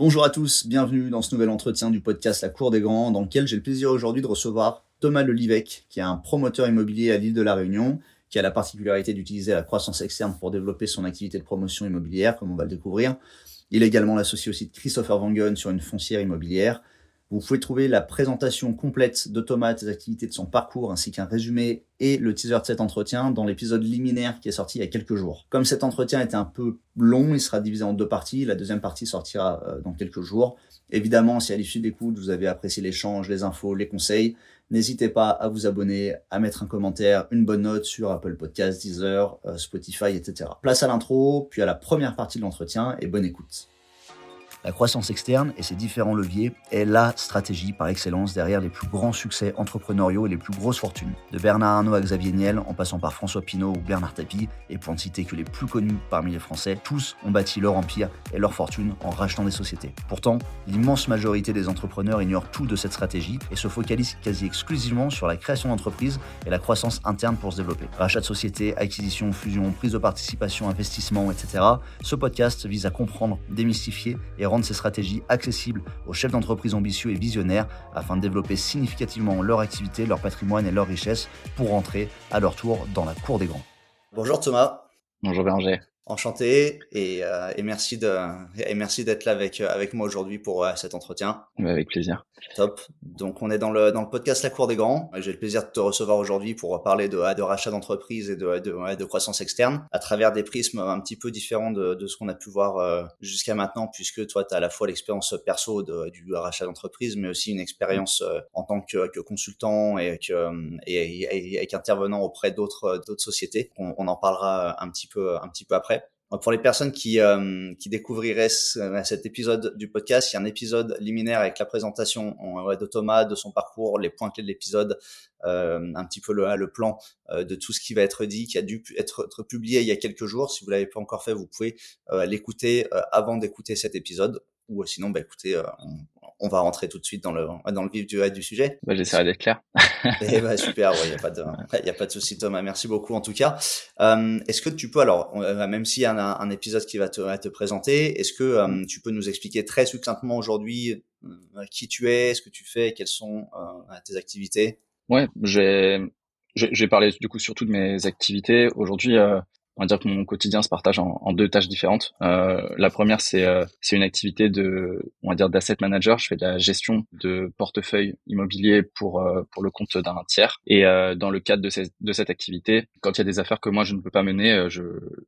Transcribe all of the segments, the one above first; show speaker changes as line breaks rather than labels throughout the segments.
Bonjour à tous, bienvenue dans ce nouvel entretien du podcast La Cour des Grands, dans lequel j'ai le plaisir aujourd'hui de recevoir Thomas Lelivec, qui est un promoteur immobilier à l'île de la Réunion, qui a la particularité d'utiliser la croissance externe pour développer son activité de promotion immobilière, comme on va le découvrir. Il est également l'associé aussi de Christopher Vangen sur une foncière immobilière. Vous pouvez trouver la présentation complète de Thomas, des activités de son parcours, ainsi qu'un résumé et le teaser de cet entretien dans l'épisode liminaire qui est sorti il y a quelques jours. Comme cet entretien était un peu long, il sera divisé en deux parties. La deuxième partie sortira euh, dans quelques jours. Évidemment, si à l'issue d'écoute, vous avez apprécié l'échange, les infos, les conseils, n'hésitez pas à vous abonner, à mettre un commentaire, une bonne note sur Apple Podcasts, Deezer, euh, Spotify, etc. Place à l'intro, puis à la première partie de l'entretien et bonne écoute. La croissance externe et ses différents leviers est la stratégie par excellence derrière les plus grands succès entrepreneuriaux et les plus grosses fortunes. De Bernard Arnault à Xavier Niel, en passant par François Pinault ou Bernard Tapie, et pour ne citer que les plus connus parmi les Français, tous ont bâti leur empire et leur fortune en rachetant des sociétés. Pourtant, l'immense majorité des entrepreneurs ignorent tout de cette stratégie et se focalisent quasi exclusivement sur la création d'entreprises et la croissance interne pour se développer. Rachat de sociétés, acquisition, fusion, prise de participation, investissement, etc. Ce podcast vise à comprendre, démystifier et rendre ces stratégies accessibles aux chefs d'entreprise ambitieux et visionnaires afin de développer significativement leur activité, leur patrimoine et leur richesse pour rentrer à leur tour dans la cour des grands. Bonjour Thomas.
Bonjour Béranger.
Enchanté et, euh, et merci de et merci d'être là avec avec moi aujourd'hui pour euh, cet entretien.
Avec plaisir.
Top. Donc on est dans le dans le podcast La Cour des Grands. J'ai le plaisir de te recevoir aujourd'hui pour parler de de rachat d'entreprise et de, de, de croissance externe à travers des prismes un petit peu différents de, de ce qu'on a pu voir euh, jusqu'à maintenant puisque toi tu as à la fois l'expérience perso de, du rachat d'entreprise mais aussi une expérience euh, en tant que, que consultant et que et, et, et qu'intervenant auprès d'autres d'autres sociétés. On, on en parlera un petit peu un petit peu après. Pour les personnes qui, euh, qui découvriraient cet épisode du podcast, il y a un épisode liminaire avec la présentation de Thomas, de son parcours, les points clés de l'épisode, euh, un petit peu le, le plan euh, de tout ce qui va être dit, qui a dû être, publié il y a quelques jours. Si vous l'avez pas encore fait, vous pouvez l'écouter avant d'écouter cet épisode. Ou sinon, bah, écoutez, on, on va rentrer tout de suite dans le, dans le vif du, du sujet.
Bah, J'essaierai d'être clair.
Et eh bah, super, il ouais, n'y a pas de, y a pas de souci Thomas. Merci beaucoup en tout cas. Euh, est-ce que tu peux alors, même s'il y a un, un, épisode qui va te, te présenter, est-ce que euh, tu peux nous expliquer très succinctement aujourd'hui euh, qui tu es, ce que tu fais, quelles sont euh, tes activités?
Ouais, j'ai j'ai parlé du coup surtout de mes activités. Aujourd'hui, euh, on va dire que mon quotidien se partage en, deux tâches différentes. Euh, la première, c'est euh, une activité de, on va dire, d'asset manager. Je fais de la gestion de portefeuille immobilier pour euh, pour le compte d'un tiers. Et euh, dans le cadre de, ces, de cette activité, quand il y a des affaires que moi je ne peux pas mener, euh, je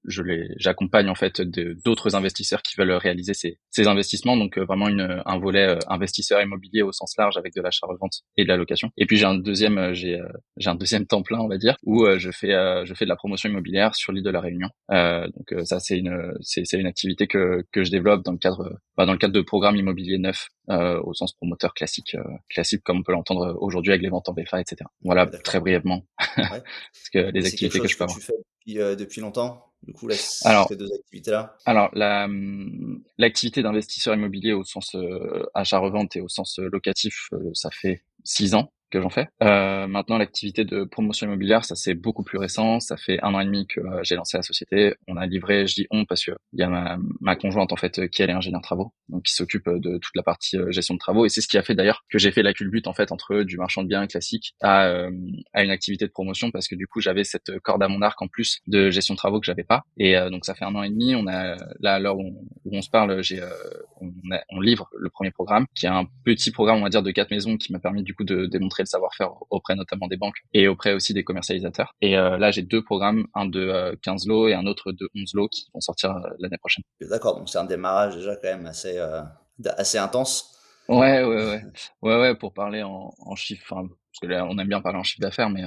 je les j'accompagne en fait d'autres investisseurs qui veulent réaliser ces ces investissements. Donc vraiment une un volet investisseur immobilier au sens large avec de l'achat-revente et de la location. Et puis j'ai un deuxième j'ai j'ai un deuxième temps plein, on va dire, où je fais je fais de la promotion immobilière sur l'île de la Réunion. Euh, donc euh, ça c'est une c'est une activité que que je développe dans le cadre bah, dans le cadre de programmes immobiliers neufs euh, au sens promoteur classique classique comme on peut l'entendre aujourd'hui avec les ventes en BFA etc. Voilà très brièvement ouais. parce que les activités que je peux
avoir. Tu fais depuis, depuis longtemps? Du coup, là, alors, ces deux activités-là?
Alors, l'activité d'investisseur immobilier au sens achat-revente et au sens locatif, ça fait six ans que j'en fais. Euh, maintenant, l'activité de promotion immobilière, ça c'est beaucoup plus récent. Ça fait un an et demi que euh, j'ai lancé la société. On a livré, je dis on parce que il y a ma, ma, conjointe en fait qui elle est ingénieure travaux, donc qui s'occupe de toute la partie euh, gestion de travaux. Et c'est ce qui a fait d'ailleurs que j'ai fait la culbute en fait entre du marchand de biens classique à, euh, à une activité de promotion parce que du coup j'avais cette corde à mon arc en plus de gestion de travaux que j'avais pas. Et donc ça fait un an et demi. On a là à l'heure où, où, on se parle, j'ai on, on, livre le premier programme qui est un petit programme on va dire de quatre maisons qui m'a permis du coup de démontrer le savoir-faire auprès notamment des banques et auprès aussi des commercialisateurs. Et euh, là, j'ai deux programmes, un de 15 euh, lots et un autre de 11 lots qui vont sortir euh, l'année prochaine.
D'accord, donc c'est un démarrage déjà quand même assez, assez intense.
Ouais, ouais, ouais. Ouais, ouais, pour parler en, en chiffres, parce que là, on aime bien parler en chiffre d'affaires, mais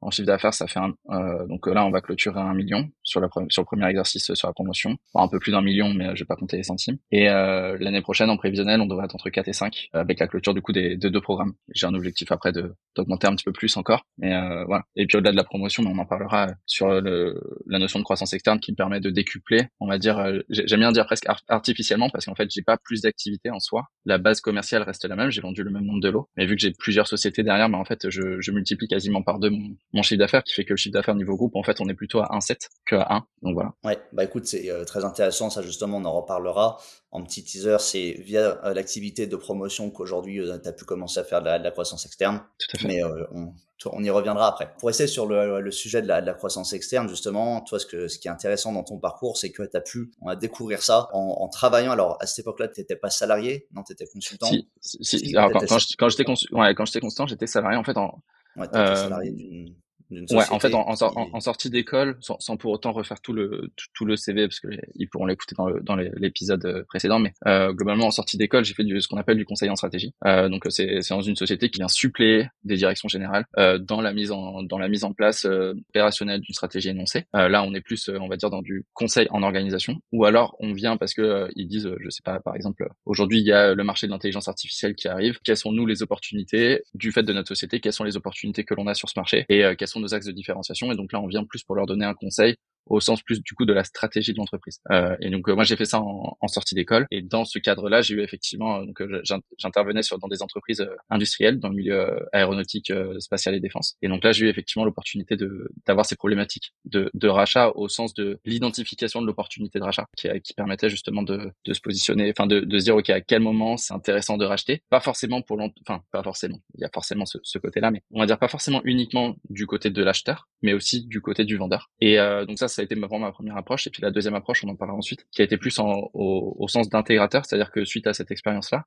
en chiffre d'affaires, ça fait un, euh, donc là, on va clôturer un million sur, le premier exercice sur la promotion. un peu plus d'un million, mais je vais pas compter les centimes. Et euh, l'année prochaine, en prévisionnel, on devrait être entre 4 et 5 avec la clôture du coup des, deux programmes. J'ai un objectif après de d'augmenter un petit peu plus encore. Euh. Et puis au-delà de la promotion, on en parlera sur la notion de croissance externe qui me permet de décupler, on va dire, euh, j'aime bien dire presque artificiellement parce qu'en fait, j'ai pas plus d'activité en soi. la base commerciale reste la même, j'ai vendu le même nombre de lots, mais vu que j'ai plusieurs sociétés derrière, bah, en fait, je, je multiplie quasiment par deux mon, mon chiffre d'affaires, qui fait que le chiffre d'affaires niveau groupe, en fait, on est plutôt à 1,7 que à 1. Donc voilà.
Ouais, bah écoute, c'est euh, très intéressant, ça justement, on en reparlera. En petit teaser, c'est via euh, l'activité de promotion qu'aujourd'hui, euh, tu as pu commencer à faire de la, de la croissance externe.
Tout à fait.
Mais on, on y reviendra après. Pour rester sur le, le sujet de la, de la, croissance externe, justement, toi, ce, que, ce qui est intéressant dans ton parcours, c'est que tu as pu on a découvrir ça en, en, travaillant. Alors, à cette époque-là, tu n'étais pas salarié, non, tu étais consultant.
Si, si, si. Alors, quand, quand j'étais ouais, consultant, j'étais salarié en fait en.
Ouais, euh, salarié d'une
Ouais, en fait, en, en, sortie d'école, sans, sans, pour autant refaire tout le tout, le CV, parce que ils pourront l'écouter dans le, dans l'épisode euh, précédent, mais euh, globalement, en sortie d'école, j'ai fait du, ce qu'on appelle du conseil en stratégie. Euh, donc, c'est c'est dans une société qui vient suppléer des directions générales euh, dans la mise en dans la mise en place euh, opérationnelle d'une stratégie énoncée. Euh, là, on est plus, on va dire, dans du conseil en organisation, ou alors on vient parce que ils disent, je sais pas, par exemple, aujourd'hui, il y a le marché de l'intelligence artificielle qui arrive. Quelles sont nous les opportunités? Du fait de notre société Quelles sont les opportunités que l'on a sur ce marché? Et quelles sont nos axes de différenciation. Et donc là, on vient plus pour leur donner un conseil au sens plus du coup de la stratégie de l'entreprise. Euh, et donc euh, moi j'ai fait ça en, en, sortie d'école et dans ce cadre-là j'ai eu effectivement euh, donc euh, j'intervenais sur dans des entreprises industrielles dans le milieu aéronautique, spatial et défense. Et donc là j'ai eu effectivement l'opportunité de d'avoir ces problématiques de, de rachat au sens de l'identification de l'opportunité de rachat qui, qui permettait justement de, de se positionner, enfin de, de se dire ok à quel moment c'est intéressant de racheter, pas forcément pour enfin pas forcément, il y a forcément ce, ce côté-là, mais on va dire pas forcément uniquement du côté de l'acheteur, mais aussi du côté du vendeur. Et euh, donc ça ça a été vraiment ma première approche. Et puis la deuxième approche, on en parlera ensuite, qui a été plus en, au, au, sens d'intégrateur, c'est-à-dire que suite à cette expérience-là,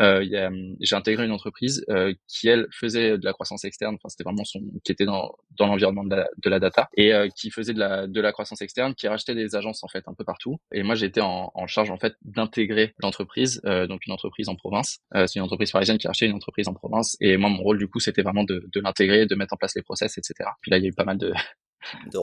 euh, j'ai intégré une entreprise euh, qui elle faisait de la croissance externe. Enfin, c'était vraiment son, qui était dans, dans l'environnement de la, de la data et euh, qui faisait de la, de la croissance externe, qui rachetait des agences en fait un peu partout. Et moi, j'étais en, en charge en fait d'intégrer l'entreprise, euh, donc une entreprise en province. Euh, c'est une entreprise parisienne qui rachetait une entreprise en province. Et moi, mon rôle du coup, c'était vraiment de, de l'intégrer, de mettre en place les process, etc. Puis là, il y a eu pas mal de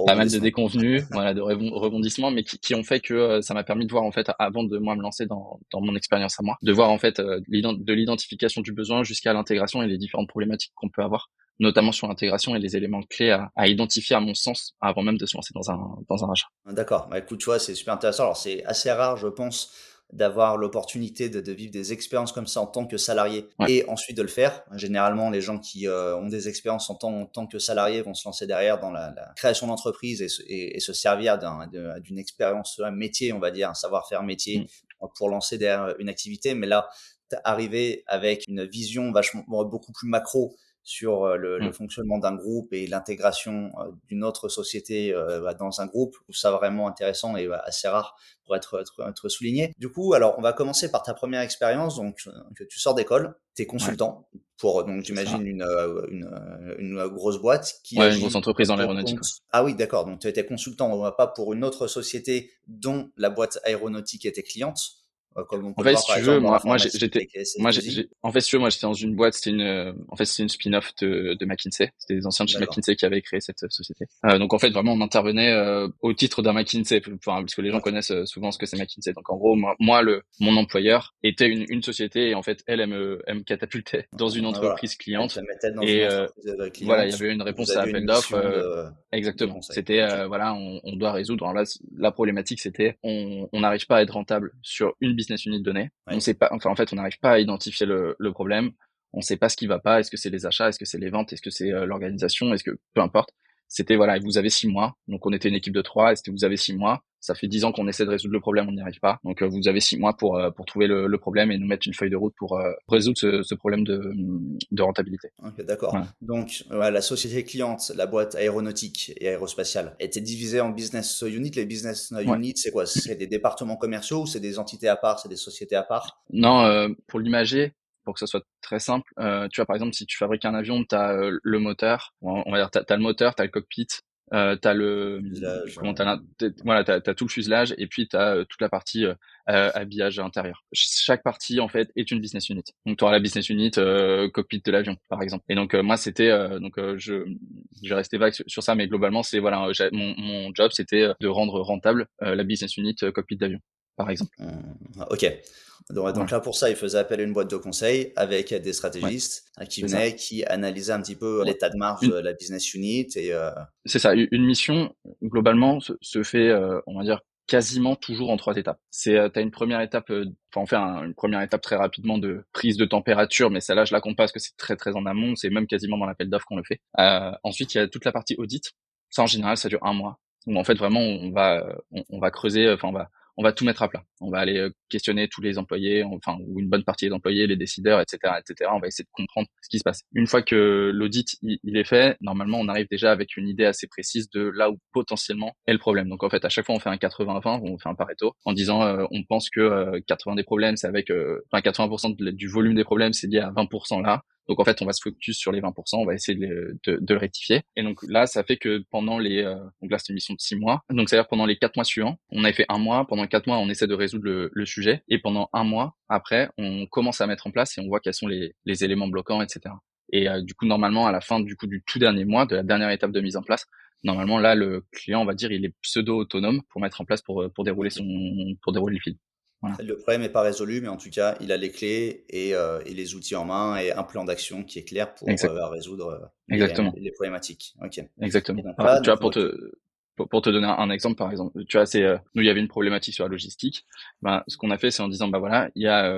pas mal de déconvenus, voilà, de rebondissements, mais qui, qui ont fait que euh, ça m'a permis de voir en fait, avant de moi me lancer dans, dans mon expérience à moi, de voir en fait euh, de l'identification du besoin jusqu'à l'intégration et les différentes problématiques qu'on peut avoir, notamment sur l'intégration et les éléments clés à, à, identifier à mon sens avant même de se lancer dans un dans un rachat.
D'accord, bah écoute, tu vois, c'est super intéressant. Alors c'est assez rare, je pense d'avoir l'opportunité de, de, vivre des expériences comme ça en tant que salarié
ouais.
et ensuite de le faire. Généralement, les gens qui euh, ont des expériences en tant, en tant, que salariés vont se lancer derrière dans la, la création d'entreprise et, et, et, se servir d'une expérience, un métier, on va dire, un savoir-faire métier mm. pour lancer derrière une activité. Mais là, arriver avec une vision vachement beaucoup plus macro sur euh, le, mmh. le fonctionnement d'un groupe et l'intégration euh, d'une autre société euh, bah, dans un groupe. Je trouve ça vraiment intéressant et bah, assez rare pour être, être, être, souligné. Du coup, alors on va commencer par ta première expérience. Donc, que tu sors d'école, tu es consultant ouais. pour, donc j'imagine, une, une, une, grosse boîte.
Qui ouais, une grosse entreprise dans l'aéronautique.
Ah oui, d'accord. Donc, tu étais consultant, pas pour une autre société dont la boîte aéronautique était cliente
euh, en fait, si tu veux, moi, moi j'étais, moi, en fait, si tu veux, moi, j'étais dans une boîte, c'était une, en fait, c'était une spin-off de, de McKinsey. C'était des anciens de chez McKinsey qui avaient créé cette société. Euh, donc, en fait, vraiment, on intervenait euh, au titre d'un McKinsey, enfin, parce que les gens connaissent euh, souvent ce que c'est McKinsey. Donc, en gros, moi, moi, le, mon employeur était une, une société et en fait, elle, elle me, elle me catapultait dans une entreprise voilà. cliente.
Dans
et
euh,
voilà, il y avait une réponse à l'appel d'offres. De... Exactement. C'était, voilà, on, on, doit résoudre. Alors là, la problématique, c'était, on n'arrive pas à être rentable sur une business unit. Ouais. On sait pas, enfin en fait, on n'arrive pas à identifier le, le problème. On sait pas ce qui va pas. Est-ce que c'est les achats? Est-ce que c'est les ventes? Est-ce que c'est euh, l'organisation? Est-ce que peu importe. C'était voilà, vous avez six mois. Donc on était une équipe de trois. Est-ce que vous avez six mois ça fait dix ans qu'on essaie de résoudre le problème, on n'y arrive pas. Donc euh, vous avez six mois pour euh, pour trouver le, le, problème et nous mettre une feuille de route pour euh, résoudre ce, ce, problème de, de rentabilité.
Ok, d'accord. Ouais. Donc la société cliente, la boîte aéronautique et aérospatiale, était divisée en business units. Les business ouais. units, c'est quoi? C'est des départements commerciaux ou c'est des entités à part? C'est des sociétés à part?
Non, pour l'imager, pour que ça soit très simple. Euh, tu vois, par exemple, si tu fabriques un avion, tu as euh, le moteur, on va dire, tu as, le moteur, tu as le cockpit, euh, tu as le...
Fuselage,
comment, as, voilà, tu as, as, tout le fuselage et puis tu as euh, toute la partie euh, habillage intérieur. Chaque partie, en fait, est une business unit. Donc, tu auras la business unit cockpit de l'avion, par exemple. Et donc, moi, c'était... donc, je, je rester vague sur, sur ça, mais globalement, c'est voilà, mon, mon job, c'était de rendre rentable la business unit cockpit d'avion, par exemple.
Mmh, ok. Donc, donc, là, pour ça, il faisait appel à une boîte de conseil avec des stratégistes
ouais,
qui venaient, qui analysaient un petit peu l'état de marge une... de la business unit. et euh...
C'est ça. Une mission, globalement, se, se fait, euh, on va dire, quasiment toujours en trois étapes. C'est, euh, t'as une première étape, euh, enfin, on fait une première étape très rapidement de prise de température, mais celle-là, je la compte pas parce que c'est très très en amont. C'est même quasiment dans l'appel d'offres qu'on le fait. Euh, ensuite, il y a toute la partie audit. Ça, en général, ça dure un mois. Où en fait, vraiment, on va, on va creuser, enfin, on va on va tout mettre à plat. On va aller euh, questionner tous les employés, enfin ou une bonne partie des employés, les décideurs, etc., etc. On va essayer de comprendre ce qui se passe. Une fois que l'audit il, est fait, normalement on arrive déjà avec une idée assez précise de là où potentiellement est le problème. Donc en fait à chaque fois on fait un 80-20, on fait un Pareto en disant euh, on pense que 80 euh, des problèmes c'est avec, enfin 80% du volume des problèmes c'est lié à 20% là. Donc en fait, on va se focus sur les 20%, on va essayer de, de, de le rectifier. Et donc là, ça fait que pendant les, euh, donc là c'est une mission de six mois. Donc c'est-à-dire pendant les quatre mois suivants, on avait fait un mois. Pendant quatre mois, on essaie de résoudre le, le, sujet. Et pendant un mois après, on commence à mettre en place et on voit quels sont les, les éléments bloquants, etc. Et euh, du coup, normalement, à la fin du coup du tout dernier mois, de la dernière étape de mise en place, normalement là, le client, on va dire, il est pseudo autonome pour mettre en place pour pour dérouler son pour dérouler le
Le problème n'est pas résolu, mais en tout cas, il a les clés et, euh, et les outils en main et un plan d'action qui est clair pour euh, résoudre euh. Les, problématiques. Ok.
Exactement. tu vois, pour te pour, te donner un, exemple, par exemple, tu vois, c'est nous il y avait une problématique sur la logistique. Ben, ce qu'on a fait, c'est en disant bah voilà, il y a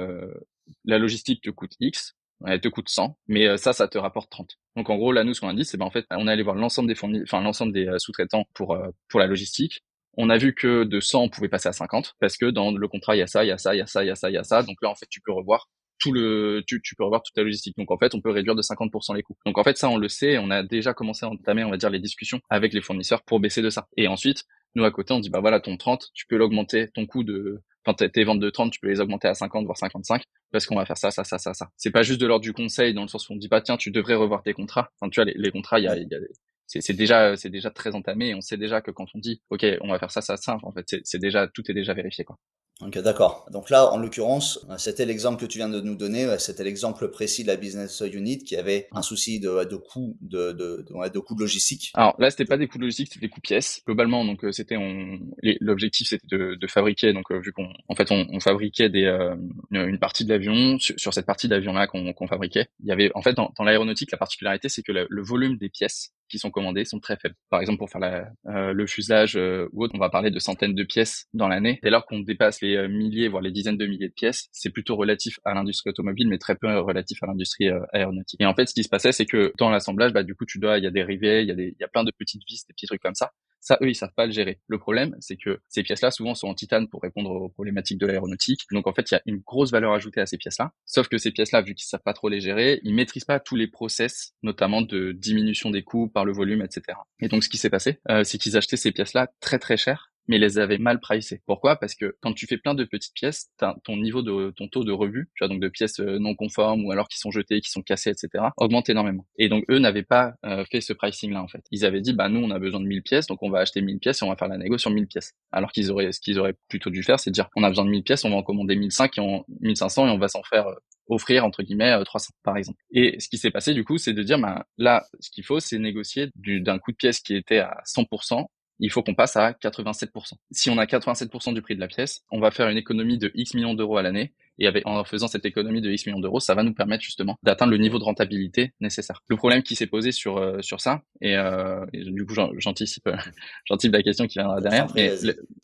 la logistique te coûte X, elle te coûte 100, mais ça, ça te rapporte 30. Donc en gros, là, nous, ce qu'on a dit, c'est ben en fait, on est allé voir l'ensemble des fournis, enfin l'ensemble des sous-traitants pour pour la logistique. On a vu que de 100, on pouvait passer à 50 parce que dans le contrat, il y a ça, il y a ça, il y a ça, il y a ça, il y a ça. Donc là, en fait, tu peux revoir tout le, tu, tu peux revoir toute la logistique. Donc en fait, on peut réduire de 50% les coûts. Donc en fait, ça, on le sait. On a déjà commencé à entamer, on va dire, les discussions avec les fournisseurs pour baisser de ça. Et ensuite, nous à côté, on dit bah voilà, ton 30, tu peux l'augmenter, ton coût de, enfin tes ventes de 30, tu peux les augmenter à 50 voire 55 parce qu'on va faire ça, ça, ça, ça, ça. C'est pas juste de l'ordre du conseil dans le sens où on dit pas tiens, tu devrais revoir tes contrats. Enfin, tu vois, les, les contrats, il y a, y a c'est déjà c'est déjà très entamé et on sait déjà que quand on dit ok on va faire ça ça ça en fait c'est déjà tout est déjà vérifié quoi
Ok, d'accord. Donc là, en l'occurrence, c'était l'exemple que tu viens de nous donner, c'était l'exemple précis de la business unit qui avait un souci de, de coût de, de, de, de coût de logistique.
Alors là, c'était pas des coûts de logistique, c'était des coûts pièces. Globalement, donc euh, c'était on l'objectif c'était de, de, fabriquer donc euh, vu qu'on en fait on, on fabriquait des euh, une partie de l'avion sur, cette partie d'avion là qu'on qu'on fabriquait. Il y avait en fait dans, dans l'aéronautique la particularité c'est que le volume des pièces qui sont commandées sont très faibles. Par exemple, pour faire la, euh, le fuselage euh, ou autre, on va parler de centaines de pièces dans l'année. Dès lors qu'on dépasse les euh, milliers, voire les dizaines de milliers de pièces, c'est plutôt relatif à l'industrie automobile, mais très peu relatif à l'industrie aéronautique. Et en fait, ce qui se passait, c'est que dans l'assemblage, bah, du coup, tu dois, il y a des rivets, il y a des, il y a plein de petites vis, des petits trucs comme ça. Ça, eux, ils savent pas le gérer. Le problème, c'est que ces pièces-là, souvent, sont en titane pour répondre aux problématiques de l'aéronautique. Donc, en fait, il y a une grosse valeur ajoutée à ces pièces-là. Sauf que ces pièces-là, vu qu'ils savent pas trop les gérer, ils maîtrisent pas tous les process, notamment de diminution des coûts par le volume, etc. Et donc, ce qui s'est passé, euh, c'est qu'ils achetaient ces pièces-là très très cher mais les avaient mal pricées. Pourquoi? Parce que quand tu fais plein de petites pièces, ton niveau de ton taux de revue, tu vois donc de pièces euh, non conformes ou alors qui sont jetées, qui sont cassées, etc. augmente énormément. Et donc eux n'avaient pas euh, fait ce pricing là en fait. Ils avaient dit bah nous on a besoin de 1000 pièces donc on va acheter 1000 pièces et on va faire la négo sur 1000 pièces. Alors qu'ils auraient ce qu'ils auraient plutôt dû faire c'est dire on a besoin de 1000 pièces, on va en commander 1500 et on 1500 et on va s'en faire euh, offrir entre guillemets 300 par exemple. Et ce qui s'est passé du coup, c'est de dire bah là ce qu'il faut c'est négocier d'un coût de pièce qui était à 100% il faut qu'on passe à 87%. Si on a 87% du prix de la pièce, on va faire une économie de X millions d'euros à l'année. Et avec, en faisant cette économie de X millions d'euros, ça va nous permettre justement d'atteindre le niveau de rentabilité nécessaire. Le problème qui s'est posé sur euh, sur ça, et, euh, du coup j'anticipe j'anticipe la question qui viendra derrière, mais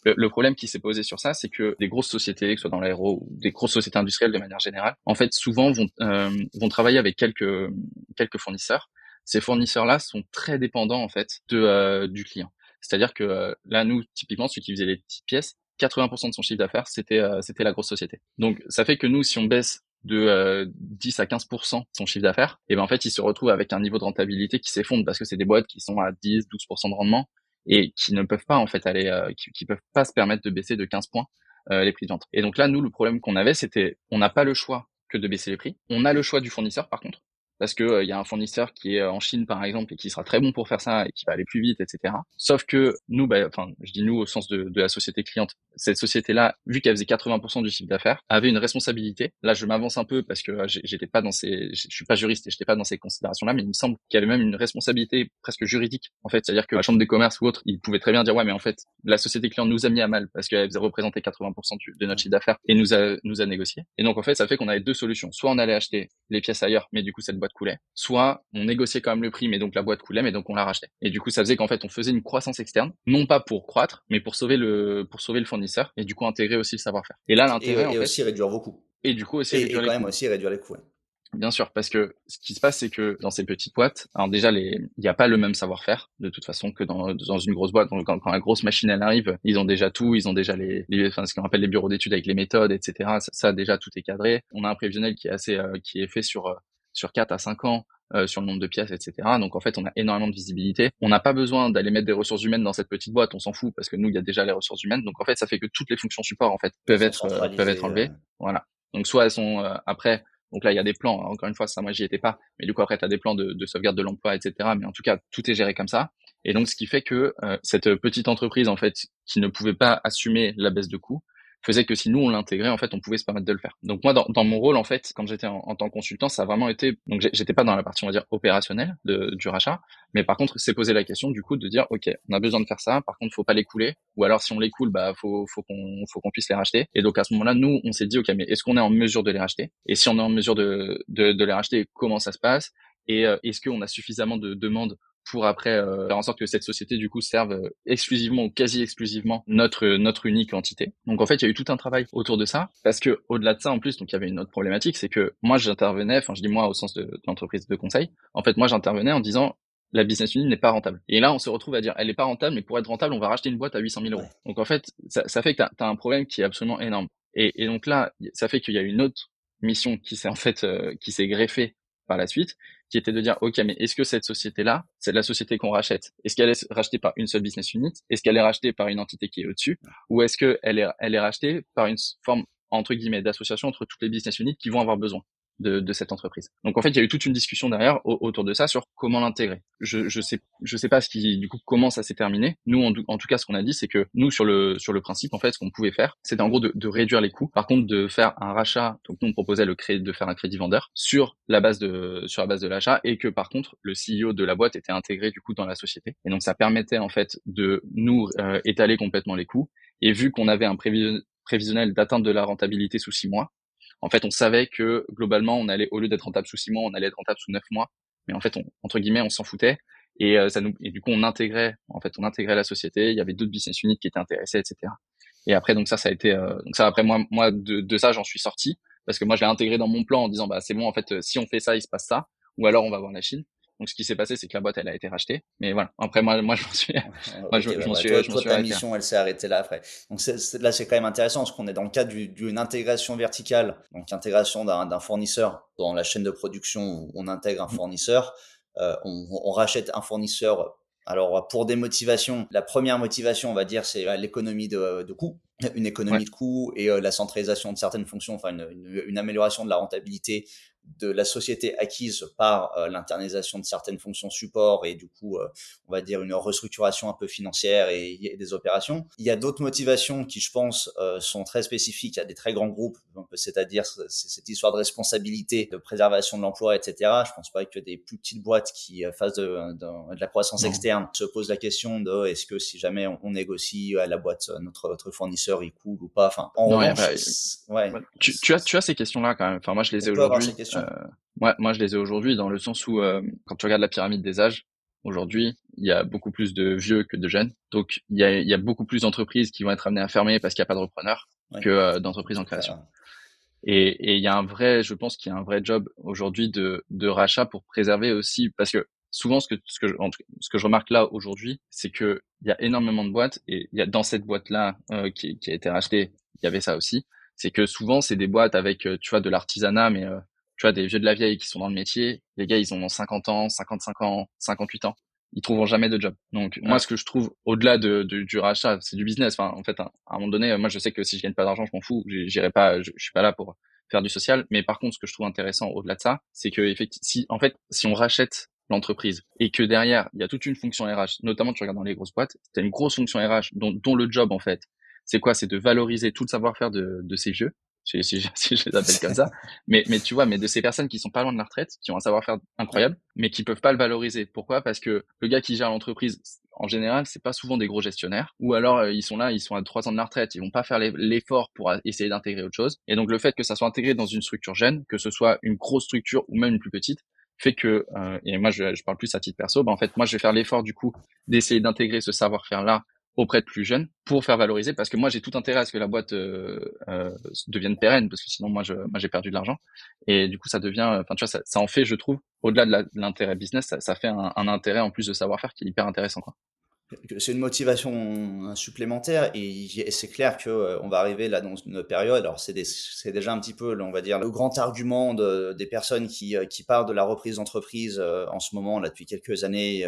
le, problème qui s'est posé sur ça, c'est que des grosses sociétés, que ce soit dans l'aéro ou des grosses sociétés industrielles de manière générale, en fait souvent vont euh, vont travailler avec quelques quelques fournisseurs. Ces fournisseurs-là sont très dépendants en fait de euh, du client. C'est-à-dire que euh, là, nous, typiquement, celui qui faisait les petites pièces, 80% de son chiffre d'affaires, c'était euh, c'était la grosse société. Donc, ça fait que nous, si on baisse de 10 euh, à 15% son chiffre d'affaires, et ben en fait, il se retrouve avec un niveau de rentabilité qui s'effondre parce que c'est des boîtes qui sont à 10, 12% de rendement et qui ne peuvent pas en fait aller, qui, qui, peuvent pas se permettre de baisser de 15 points les prix de vente. Et donc là, nous, le problème qu'on avait, c'était, on n'a pas le choix que de baisser les prix. On a le choix du fournisseur, par contre parce que il euh, y a un fournisseur qui est euh, en Chine par exemple et qui sera très bon pour faire ça et qui va aller plus vite, etc. Sauf que nous, bah, enfin, je dis nous au sens de, de la société cliente, cette société-là, vu qu'elle faisait 80% du chiffre d'affaires, avait une responsabilité. Là, je m'avance un peu parce que euh, j'étais pas dans ces, je suis pas juriste et j'étais pas dans ces considérations-là, mais il me semble qu'il y avait même une responsabilité presque juridique. En fait, c'est-à-dire que la chambre des commerces ou autre, ils pouvaient très bien dire ouais, mais en fait, la société cliente nous a mis à mal parce qu'elle faisait représenter 80% de notre chiffre d'affaires et nous a nous a négocié. Et donc en fait, ça fait qu'on avait deux solutions. Soit on allait acheter les pièces ailleurs, mais du coup cette boîte coulait. Soit on négociait quand même le prix, mais donc la boîte coulait, mais donc on la rachetait. Et du coup ça faisait qu'en fait on faisait une croissance externe, non pas pour croître, mais pour sauver le pour sauver le fournisseur et du coup intégrer aussi le savoir-faire. Et là l'intérêt
et, et aussi réduire vos coûts.
Et du coup aussi
et,
réduire
et
les
quand même
coûts.
aussi réduire les coûts. ouais.
Bien sûr, parce que ce qui se passe, c'est que dans ces petites boîtes, alors déjà, les, il n'y a pas le même savoir-faire de toute façon que dans, dans une grosse boîte. Donc, quand, quand la grosse machine elle arrive, ils ont déjà tout, ils ont déjà les, les enfin, ce qu'on appelle les bureaux d'études avec les méthodes, etc. Ça, ça, déjà tout est cadré. On a un prévisionnel qui est assez, euh, qui est fait sur euh, sur 4 à 5 ans. euh, sur le nombre de pièces, etc. Donc en fait, on a énormément de visibilité. On n'a pas besoin d'aller mettre des ressources humaines dans cette petite boîte, on s'en fout parce que nous, il y a déjà les ressources humaines. Donc en fait, ça fait que toutes les fonctions support en fait peuvent être euh, peuvent être enlevées.
euh,
Voilà. Donc soit elles sont euh, après donc là, il y a des plans. Encore une fois, ça, moi, j'y étais pas. Mais du coup, après, tu as des plans de, de sauvegarde de l'emploi, etc. Mais en tout cas, tout est géré comme ça. Et donc, ce qui fait que cette petite entreprise, en fait, qui ne pouvait pas assumer la baisse de coûts, faisait que si nous on l'intégrait, en fait, on pouvait se permettre de le faire. Donc moi, dans, dans mon rôle, en fait, quand j'étais en, en tant que consultant, ça a vraiment été. Donc j'étais pas dans la partie, on va dire, opérationnelle de, du rachat, mais par contre, c'est poser la question du coup de dire, ok, on a besoin de faire ça. Par contre, faut pas les couler, ou alors si on les coule, bah faut faut qu'on faut qu'on puisse les racheter. Et donc à ce moment-là, nous, on s'est dit, ok, mais est-ce qu'on est en mesure de les racheter? Et si on est en mesure de de, de les racheter, comment ça se passe? Et euh, est-ce qu'on a suffisamment de demandes pour après euh, faire en sorte que cette société du coup serve euh, exclusivement ou quasi exclusivement notre notre unique entité. Donc en fait, il y a eu tout un travail autour de ça parce que au-delà de ça en plus, donc il y avait une autre problématique, c'est que moi j'intervenais, enfin je dis moi au sens de, de l'entreprise de conseil, en fait moi j'intervenais en disant la business unit n'est pas rentable. Et là, on se retrouve à dire, elle est pas rentable, mais pour être rentable, on va racheter une boîte à 800 000 euros.
Ouais.
Donc en fait, ça, ça fait que tu as, un problème qui est absolument énorme. Et, et donc là, ça fait qu'il y a une autre mission qui s'est en fait euh, qui s'est greffée par la suite, qui était de dire, ok, mais est-ce que cette société-là, c'est la société qu'on rachète? Est-ce qu'elle est rachetée par une seule business unit? Est-ce qu'elle est rachetée par une entité qui est au-dessus? Ou est-ce qu'elle est, elle est rachetée par une forme entre guillemets d'association entre toutes les business units qui vont avoir besoin? De, de cette entreprise. Donc en fait, il y a eu toute une discussion derrière au- autour de ça sur comment l'intégrer. Je, je sais, je sais pas ce qui, du coup, comment ça s'est terminé. Nous, en, tout cas, ce qu'on a dit, c'est que nous, sur le sur le principe, en fait, ce qu'on pouvait faire, c'était en gros de, de réduire les coûts. Par contre, de faire un rachat. Donc nous, on proposait le de faire un crédit vendeur sur la base de sur la base de l'achat et que par contre, le CEO de la boîte était intégré du coup dans la société. Et donc ça permettait en fait de nous euh, étaler complètement les coûts. Et vu qu'on avait un prévision- prévisionnel d'atteinte de la rentabilité sous six mois, en fait, on savait que globalement, on allait au lieu d'être rentable sous six mois, on allait être rentable sous neuf mois. Mais en fait, on, entre guillemets, on s'en foutait. Et euh, ça nous, et du coup, on intégrait, en fait, on intégrait la société. Il y avait d'autres business units qui étaient intéressés, etc. Et après, donc ça, ça a été, euh, donc ça après moi, moi de, de ça, j'en suis sorti parce que moi, je l'ai intégré dans mon plan en disant, bah c'est bon, en fait, euh, si on fait ça, il se passe ça, ou alors on va voir la Chine. Donc ce qui s'est passé, c'est que la boîte, elle a été rachetée. Mais voilà. Après, moi, moi, je m'en suis, Moi, je-
Ok,
je m'en
bah,
suis-
toi,
je m'en
toi, ta
arrêté.
mission, elle s'est arrêtée là après. Donc là, c'est quand même intéressant parce qu'on est dans le cadre du- d'une intégration verticale, donc intégration d'un fournisseur dans la chaîne de production où on intègre un
Mhm.
fournisseur, euh, on, on rachète un fournisseur. Alors pour des motivations, la première motivation, on va dire, c'est euh, l'économie de, de coûts, une économie
Ouais.
de coûts et euh, la centralisation de certaines fonctions, enfin une, une- une amélioration de la rentabilité de la société acquise par euh, l'internalisation de certaines fonctions support et du coup, euh, on va dire une restructuration un peu financière et, et des opérations. Il y a d'autres motivations qui, je pense, euh, sont très spécifiques à des très grands groupes, c'est-à-dire cette histoire de responsabilité, de préservation de l'emploi, etc. Je pense pas que des plus petites boîtes qui euh, fassent de, de- de la croissance
Non.
externe se posent la question de est-ce que si jamais on, on négocie à la boîte notre, notre fournisseur il coule ou pas? Enfin, en
Non,
revanche, ouais,
tu, tu as, tu as ces questions-là quand même. Enfin, moi, je les ai
On
aujourd'hui. Euh, moi, moi, je les ai aujourd'hui dans le sens où, euh, quand tu regardes la pyramide des âges, aujourd'hui, il y a beaucoup plus de vieux que de jeunes. Donc, il y a, il y a beaucoup plus d'entreprises qui vont être amenées à fermer parce qu'il n'y a pas de repreneurs
Ouais.
que euh, d'entreprises en création. Et, et il y a un vrai, je pense qu'il y a un vrai job aujourd'hui de, de rachat pour préserver aussi, parce que souvent ce que ce que je, ce que remarque là aujourd'hui, c'est que il y a énormément de boîtes et il y a dans cette boîte là qui, qui a été rachetée, il y avait ça aussi. C'est que souvent c'est des boîtes avec tu vois de l'artisanat, mais euh, tu vois des vieux de la vieille qui sont dans le métier. Les gars ils ont 50 ans, 55 ans, 58 ans. Ils trouveront jamais de job. Donc moi ce que je trouve au-delà de, de- du rachat, c'est du business. Enfin en fait à, un moment donné, moi je sais que si je gagne pas d'argent, je m'en fous. J'irai pas, je, je suis pas là pour faire du social. Mais par contre, ce que je trouve intéressant au-delà de ça, c'est que effectivement, si en fait, si on rachète l'entreprise et que derrière il y a toute une fonction RH, notamment tu regardes dans les grosses boîtes, tu as une grosse fonction RH dont, dont le job en fait, c'est quoi? C'est de valoriser tout le savoir-faire de, de ces vieux si, si, si, je les appelle comme ça. Mais, mais tu vois, mais de ces personnes qui sont pas loin de la retraite, qui ont un savoir-faire incroyable, mais qui peuvent pas le valoriser. Pourquoi? Parce que le gars qui gère l'entreprise, en général, c'est pas souvent des gros gestionnaires. Ou alors, euh, ils sont là, ils sont à trois ans de la retraite, ils vont pas faire l'effort pour essayer d'intégrer autre chose. Et donc, le fait que ça soit intégré dans une structure jeune, que ce soit une grosse structure ou même une plus petite, fait que, euh, et moi je, je, parle plus à titre perso, bah en fait moi je vais faire l'effort du coup d'essayer d'intégrer ce savoir-faire là auprès de plus jeunes pour faire valoriser parce que moi j'ai tout intérêt à ce que la boîte euh, euh, devienne pérenne parce que sinon moi je moi j'ai perdu de l'argent. Et du coup ça devient enfin tu vois ça, ça en fait je trouve au-delà de l'intérêt business ça, fait un, un, intérêt en plus de savoir-faire qui est hyper intéressant quoi
c'est une motivation supplémentaire et, c'est clair que euh, on va arriver là dans une période. Alors c'est déjà un petit peu, on va dire, le grand argument de, des personnes qui, euh, qui parlent de la reprise d'entreprise euh, en ce moment là depuis quelques années,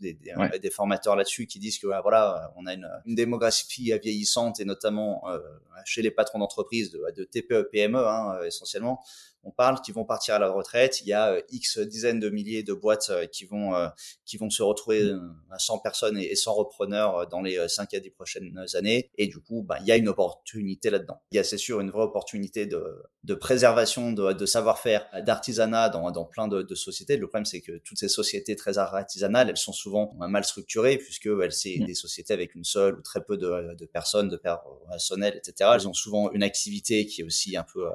des, des, formateurs là-dessus qui disent que voilà, on a une, une démographie vieillissante et notamment chez les patrons d'entreprise de, de TPE PME hein, essentiellement on parle qui vont partir à la retraite. Il y a euh, X dizaines de milliers de boîtes euh, qui vont euh, qui vont se retrouver à 100 personnes et 100 repreneurs dans les 5 à 10 prochaines années. Et du coup, bah, il y a une opportunité là-dedans. Il y a c'est sûr une vraie opportunité de, de préservation de, de savoir-faire, d'artisanat dans, dans plein de, de, sociétés. Le problème, c'est que toutes ces sociétés très artisanales, elles sont souvent mal structurées puisque elles c'est mmh. des sociétés avec une seule ou très peu de, de personnes, de personnel, etc. Elles ont souvent une activité qui est aussi un peu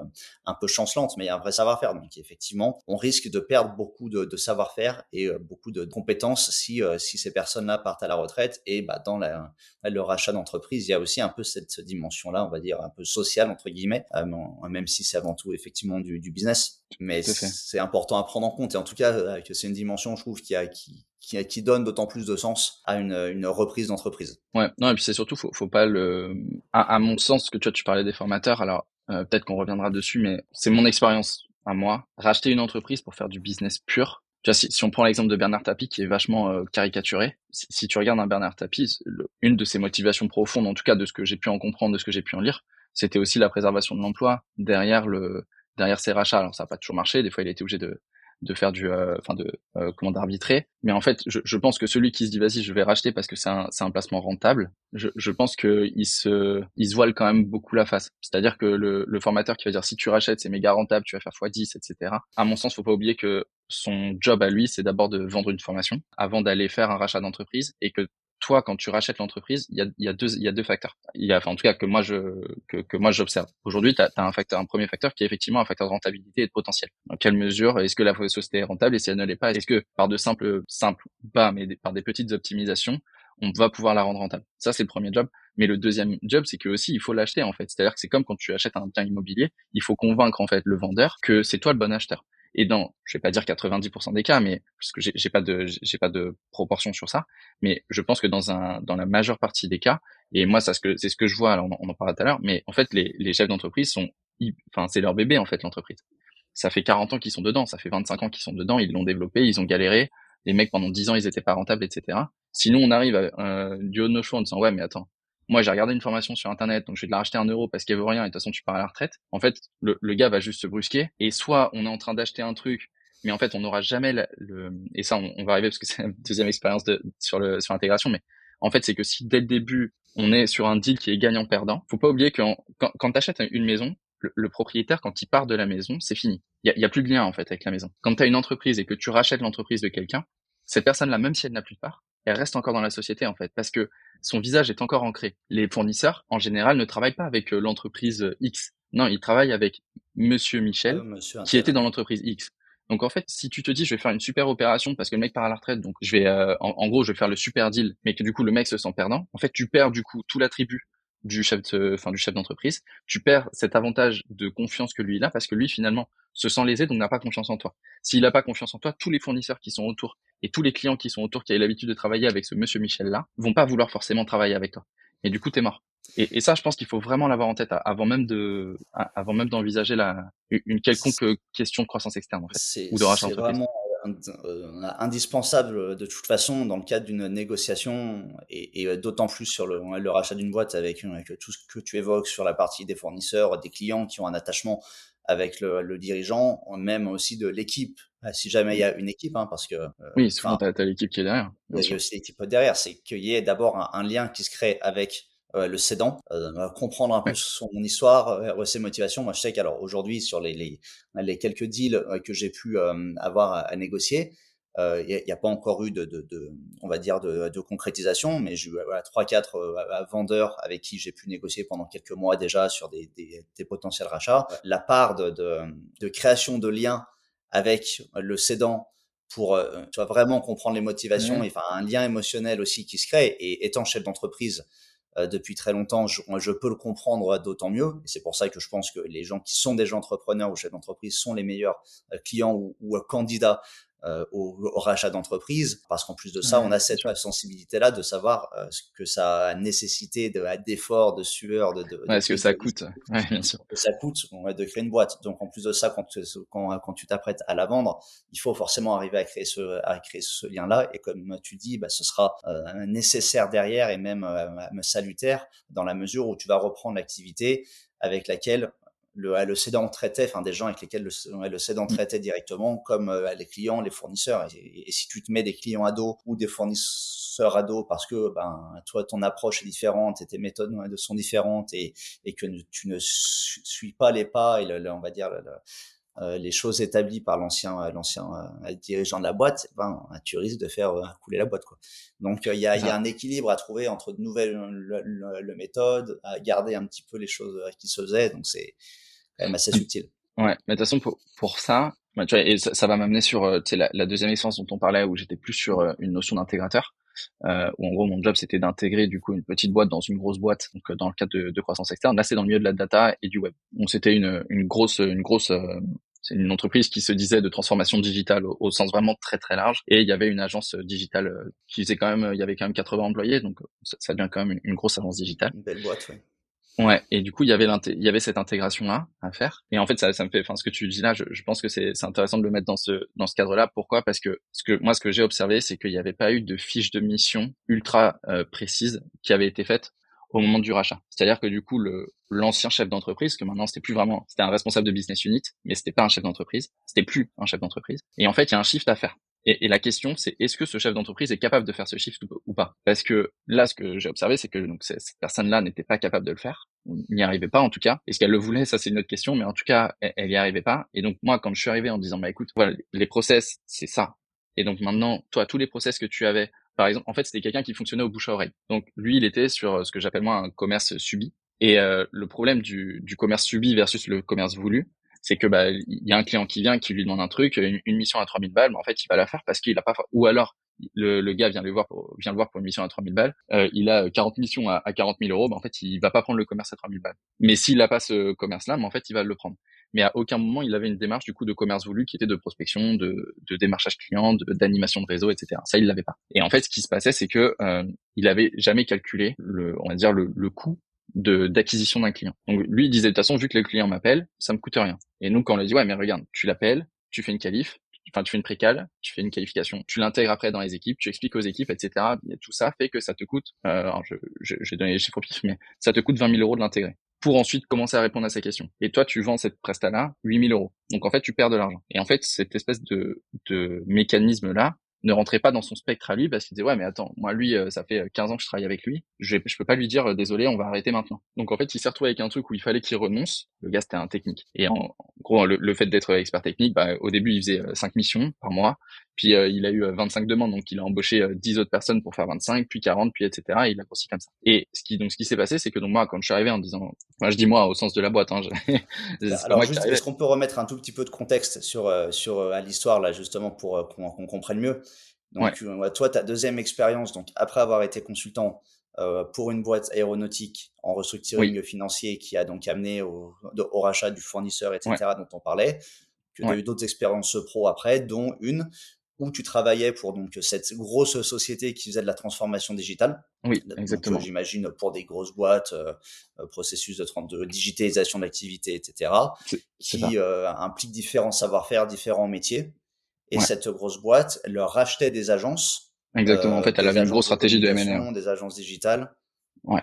un peu chancelante, mais un vrai savoir-faire. Donc effectivement, on risque de perdre beaucoup de, de savoir-faire et euh, beaucoup de compétences si, euh, si ces personnes-là partent à la retraite. Et bah, dans la, le rachat d'entreprise, il y a aussi un peu cette dimension-là, on va dire un peu sociale entre guillemets, euh, même si c'est avant tout effectivement du, du business. Mais c'est important à prendre en compte. Et en tout cas, que c'est une dimension, je trouve, qui a qui qui, qui, donne d'autant plus de sens à une, une reprise d'entreprise.
Ouais, non, et puis c'est surtout, faut, faut pas le, à, à, mon sens, que tu vois, tu parlais des formateurs, alors euh, peut-être qu'on reviendra dessus, mais c'est mon expérience à moi. Racheter une entreprise pour faire du business pur. Tu vois, si, si on prend l'exemple de Bernard Tapie qui est vachement euh, caricaturé, si, tu regardes un Bernard Tapie, une de ses motivations profondes, en tout cas de ce que j'ai pu en comprendre, de ce que j'ai pu en lire, c'était aussi la préservation de l'emploi derrière le derrière ses rachats. Alors ça n'a pas toujours marché, des fois il a été obligé de de faire du, euh, enfin de euh, comment d'arbitrer. Mais en fait, je, je, pense que celui qui se dit vas-y, je vais racheter parce que c'est un, c'est un placement rentable, je, je pense que il se, il se voile quand même beaucoup la face. C'est-à-dire que le, le formateur qui va dire si tu rachètes, c'est méga rentable, tu vas faire x10, etc. À mon sens, faut pas oublier que son job à lui, c'est d'abord de vendre une formation avant d'aller faire un rachat d'entreprise et que toi, quand tu rachètes l'entreprise, il y a, y a, deux, y a deux facteurs. Il y a, enfin, en tout cas, que moi je, que, que moi j'observe. Aujourd'hui, tu as, un facteur, un premier facteur qui est effectivement un facteur de rentabilité et de potentiel. Dans quelle mesure est-ce que la société est rentable et si elle ne l'est pas, est-ce que par de simples, simples, pas, mais par des petites optimisations, on va pouvoir la rendre rentable? Ça, c'est le premier job. Mais le deuxième job, c'est que aussi, il faut l'acheter, en fait. C'est-à-dire que c'est comme quand tu achètes un bien immobilier, il faut convaincre, en fait, le vendeur que c'est toi le bon acheteur. Et dans, je vais pas dire 90% des cas, mais parce que j'ai pas de, j'ai pas de proportion sur ça, mais je pense que dans un, dans la majeure partie des cas, et moi, ça, c'est ce que je vois, alors on, en parlera tout à l'heure, mais en fait, les, les chefs d'entreprise sont, enfin, c'est leur bébé, en fait, l'entreprise. Ça fait 40 ans qu'ils sont dedans, ça fait 25 ans qu'ils sont dedans, ils l'ont développé, ils ont galéré. Les mecs, pendant 10 ans, ils étaient pas rentables, etc. Sinon, on arrive à, euh, du haut de nos cheveux en disant, ouais, mais attends, moi j'ai regardé une formation sur internet, donc je vais te la racheter un euro parce qu'elle veut rien et de toute façon tu pars à la retraite. En fait, le, le gars va juste se brusquer et soit on est en train d'acheter un truc, mais en fait on n'aura jamais le, et ça on, va arriver parce que c'est la deuxième expérience de, sur le sur l'intégration, mais en fait c'est que si dès le début on est sur un deal qui est gagnant-perdant, faut pas oublier que quand, quand tu achètes une maison, le, propriétaire quand il part de la maison, c'est fini. Il y a, y a, plus de lien en fait avec la maison. Quand tu as une entreprise et que tu rachètes l'entreprise de quelqu'un, cette personne-là, même si elle n'a plus de part, elle reste encore dans la société en fait, parce que son visage est encore ancré. Les fournisseurs, en général, ne travaillent pas avec euh, l'entreprise euh, X. Non, ils travaillent avec Monsieur Michel, ah, qui était dans l'entreprise X. Donc en fait, si tu te dis je vais faire une super opération parce que le mec part à la retraite, donc je vais euh, en, gros je vais faire le super deal, mais que du coup le mec se sent perdant. En fait, tu perds du coup tout l'attribut du chef de, enfin du chef d'entreprise. Tu perds cet avantage de confiance que lui il a parce que lui finalement se sent lésé donc n'a pas confiance en toi. S'il n'a pas confiance en toi, tous les fournisseurs qui sont autour et tous les clients qui sont autour qui avaient l'habitude de travailler avec ce monsieur Michel là vont pas vouloir forcément travailler avec toi. Et du coup t'es mort. Et, et, ça, je pense qu'il faut vraiment l'avoir en tête avant même de, avant même d'envisager la, une quelconque question de croissance externe en fait, ou de rachat d'entreprise.
Euh, indispensable de toute façon dans le cadre d'une négociation et, et d'autant plus sur le, le rachat d'une boîte avec, avec, tout ce que tu évoques sur la partie des fournisseurs, des clients qui ont un attachement avec le, le dirigeant, même aussi de l'équipe, euh, si jamais il y a une équipe, hein, parce que euh,
oui, souvent tu as, l'équipe qui est derrière.
Il y a aussi l'équipe derrière, c'est qu'il y ait d'abord un, un, lien qui se crée avec le cédant, comprendre un peu son histoire, ses motivations. Moi, je sais qu'alors aujourd'hui, sur les, les, les, quelques deals que j'ai pu avoir à, négocier, il n'y a, pas encore eu de, de, de, on va dire, de, de concrétisation, mais j'ai eu voilà, trois, quatre vendeurs avec qui j'ai pu négocier pendant quelques mois déjà sur des, des, des potentiels rachats. La part de, de, création de liens avec le cédant pour euh, tu vois, vraiment comprendre les motivations, et, enfin un lien émotionnel aussi qui se crée. Et étant chef d'entreprise euh, depuis très longtemps, je, peux le comprendre d'autant mieux. Et c'est pour ça que je pense que les gens qui sont déjà entrepreneurs ou chefs d'entreprise sont les meilleurs euh, clients ou, candidats euh, au, au, rachat d'entreprise, parce qu'en plus de ça, on a cette sensibilité-là de savoir euh, ce que ça a nécessité d'efforts, de, sueur, de, de,
ouais, ce que ça coûte, ouais, bien sûr.
Que ça coûte de créer une boîte. Donc en plus de ça, quand, quand, quand tu t'apprêtes à la vendre, il faut forcément arriver à créer ce, à créer ce lien-là. Et comme tu dis, bah, ce sera euh, nécessaire derrière et même salutaire dans la mesure où tu vas reprendre l'activité avec laquelle le, le cédant traitait, enfin des gens avec lesquels le, le cédant mmh. traitait directement, comme euh, les clients, les fournisseurs. Et, si tu te mets des clients à dos ou des fournisseurs à dos parce que ben toi ton approche est différente et tes méthodes sont différentes et, et que tu ne suis pas les pas et le, on va dire euh, les choses établies par l'ancien euh, l'ancien dirigeant de la boîte, ben tu risques de faire couler la boîte quoi. Donc il y a, y a un équilibre à trouver entre de nouvelles le, méthodes, à garder un petit peu les choses qui se faisaient. Donc c'est quand même assez subtil.
Ouais, mais de toute façon, pour, pour ça, bah, tu vois, et ça, ça va m'amener sur euh, la, la deuxième expérience dont on parlait, où j'étais plus sur euh, une notion d'intégrateur, euh, où en gros mon job c'était d'intégrer du coup une petite boîte dans une grosse boîte, donc euh, dans le cadre de, de croissance externe. Là, c'est dans le milieu de la data et du web. Donc c'était une, une grosse, une grosse c'est une entreprise qui se disait de transformation digitale au, sens vraiment très très large et il y avait une agence digitale qui faisait quand même il y avait quand même 80 employés donc ça, ça devient quand même une, une grosse agence digitale
une belle boîte ouais.
Ouais, et du coup il y avait il y avait cette intégration là à faire. Et en fait ça, ça me fait, enfin ce que tu dis là, je, je pense que c'est intéressant de le mettre dans ce dans ce cadre-là. Pourquoi? Parce que ce que moi ce que j'ai observé, c'est qu'il n'y avait pas eu de fiche de mission ultra euh, précise qui avait été faite au moment du rachat. C'est-à-dire que du coup le l'ancien chef d'entreprise, que maintenant c'était plus vraiment, c'était un responsable de business unit, mais c'était pas un chef d'entreprise, c'était plus un chef d'entreprise. Et en fait il y a un shift à faire. Et, et, la question, c'est est-ce que ce chef d'entreprise est capable de faire ce shift ou, pas? Parce que là, ce que j'ai observé, c'est que donc cette personne-là n'était pas capable de le faire, n'y arrivait pas en tout cas. Est-ce qu'elle le voulait? Ça, c'est une autre question, mais en tout cas, elle, n'y arrivait pas. Et donc moi, quand je suis arrivé en disant, bah écoute, voilà, les process, c'est ça. Et donc maintenant, toi, tous les process que tu avais, par exemple, en fait, c'était quelqu'un qui fonctionnait au bouche à oreille. Donc lui, il était sur euh, ce que j'appelle moi un commerce subi. Et euh, le problème du, du commerce subi versus le commerce voulu, c'est que bah il y a un client qui vient qui lui demande un truc une, mission à 3000 balles mais en fait il va la faire parce qu'il a pas ou alors le, gars vient le voir pour, vient le voir pour une mission à 3000 balles euh, il a 40 missions à, à 40 000 euros bah en fait il va pas prendre le commerce à 3000 balles. Mais s'il a pas ce commerce là mais en fait il va le prendre. Mais à aucun moment il avait une démarche du coup de commerce voulu qui était de prospection de, de démarchage client d'animation de, réseau etc ça il l'avait pas. Et en fait ce qui se passait c'est que euh, il avait jamais calculé le on va dire le, le coût de d'acquisition d'un client. Donc lui il disait de toute façon vu que le client m'appelle, ça me coûte rien. Et nous quand on lui dit ouais mais regarde, tu l'appelles, tu fais une qualif, enfin tu fais une précale, tu fais une qualification, tu l'intègres après dans les équipes, tu expliques aux équipes, etc. tout ça fait que ça te coûte, euh, alors je, je, vais donner les chiffres au pif, mais ça te coûte 20 000 euros de l'intégrer pour ensuite commencer à répondre à ces questions. Et toi, tu vends cette presta-là 8 000 euros. Donc en fait, tu perds de l'argent. Et en fait, cette espèce de, de mécanisme-là, ne rentrait pas dans son spectre à lui parce qu'il disait ouais mais attends moi lui euh, ça fait 15 ans que je travaille avec lui. Je je peux pas lui dire euh, désolé on va arrêter maintenant. Donc en fait il s'est retrouvé avec un truc où il fallait qu'il renonce. Le gars c'était un technique. Et en, gros le, fait d'être expert technique bah, au début il faisait 5 euh, missions par mois puis il a eu 25 demandes donc il a embauché 10 autres personnes pour faire 25 puis 40 puis etc et il a grossi comme ça. Et ce qui donc ce qui s'est passé c'est que donc moi quand je suis arrivé en disant moi je dis moi au sens de la boîte hein,
alors est-ce qu'on peut remettre un tout petit peu de contexte sur sur à l'histoire là justement pour qu'on comprenne mieux? Donc, euh, toi, ta deuxième expérience, donc après avoir été consultant euh, pour une boîte aéronautique en restructuring financier qui a donc amené au, au rachat du fournisseur, etc., dont on parlait, que tu as eu d'autres expériences pro après, dont une où tu travaillais pour donc cette grosse société qui faisait de la transformation digitale.
Oui, exactement.
J'imagine pour des grosses boîtes, euh, euh processus de, de digitalisation d'activité, etc., qui euh, implique différents savoir-faire, différents métiers. Et cette grosse boîte, elle leur rachetait des agences.
Exactement. en fait, elle avait une grosse stratégie de M&A.
Des agences digitales.
Ouais.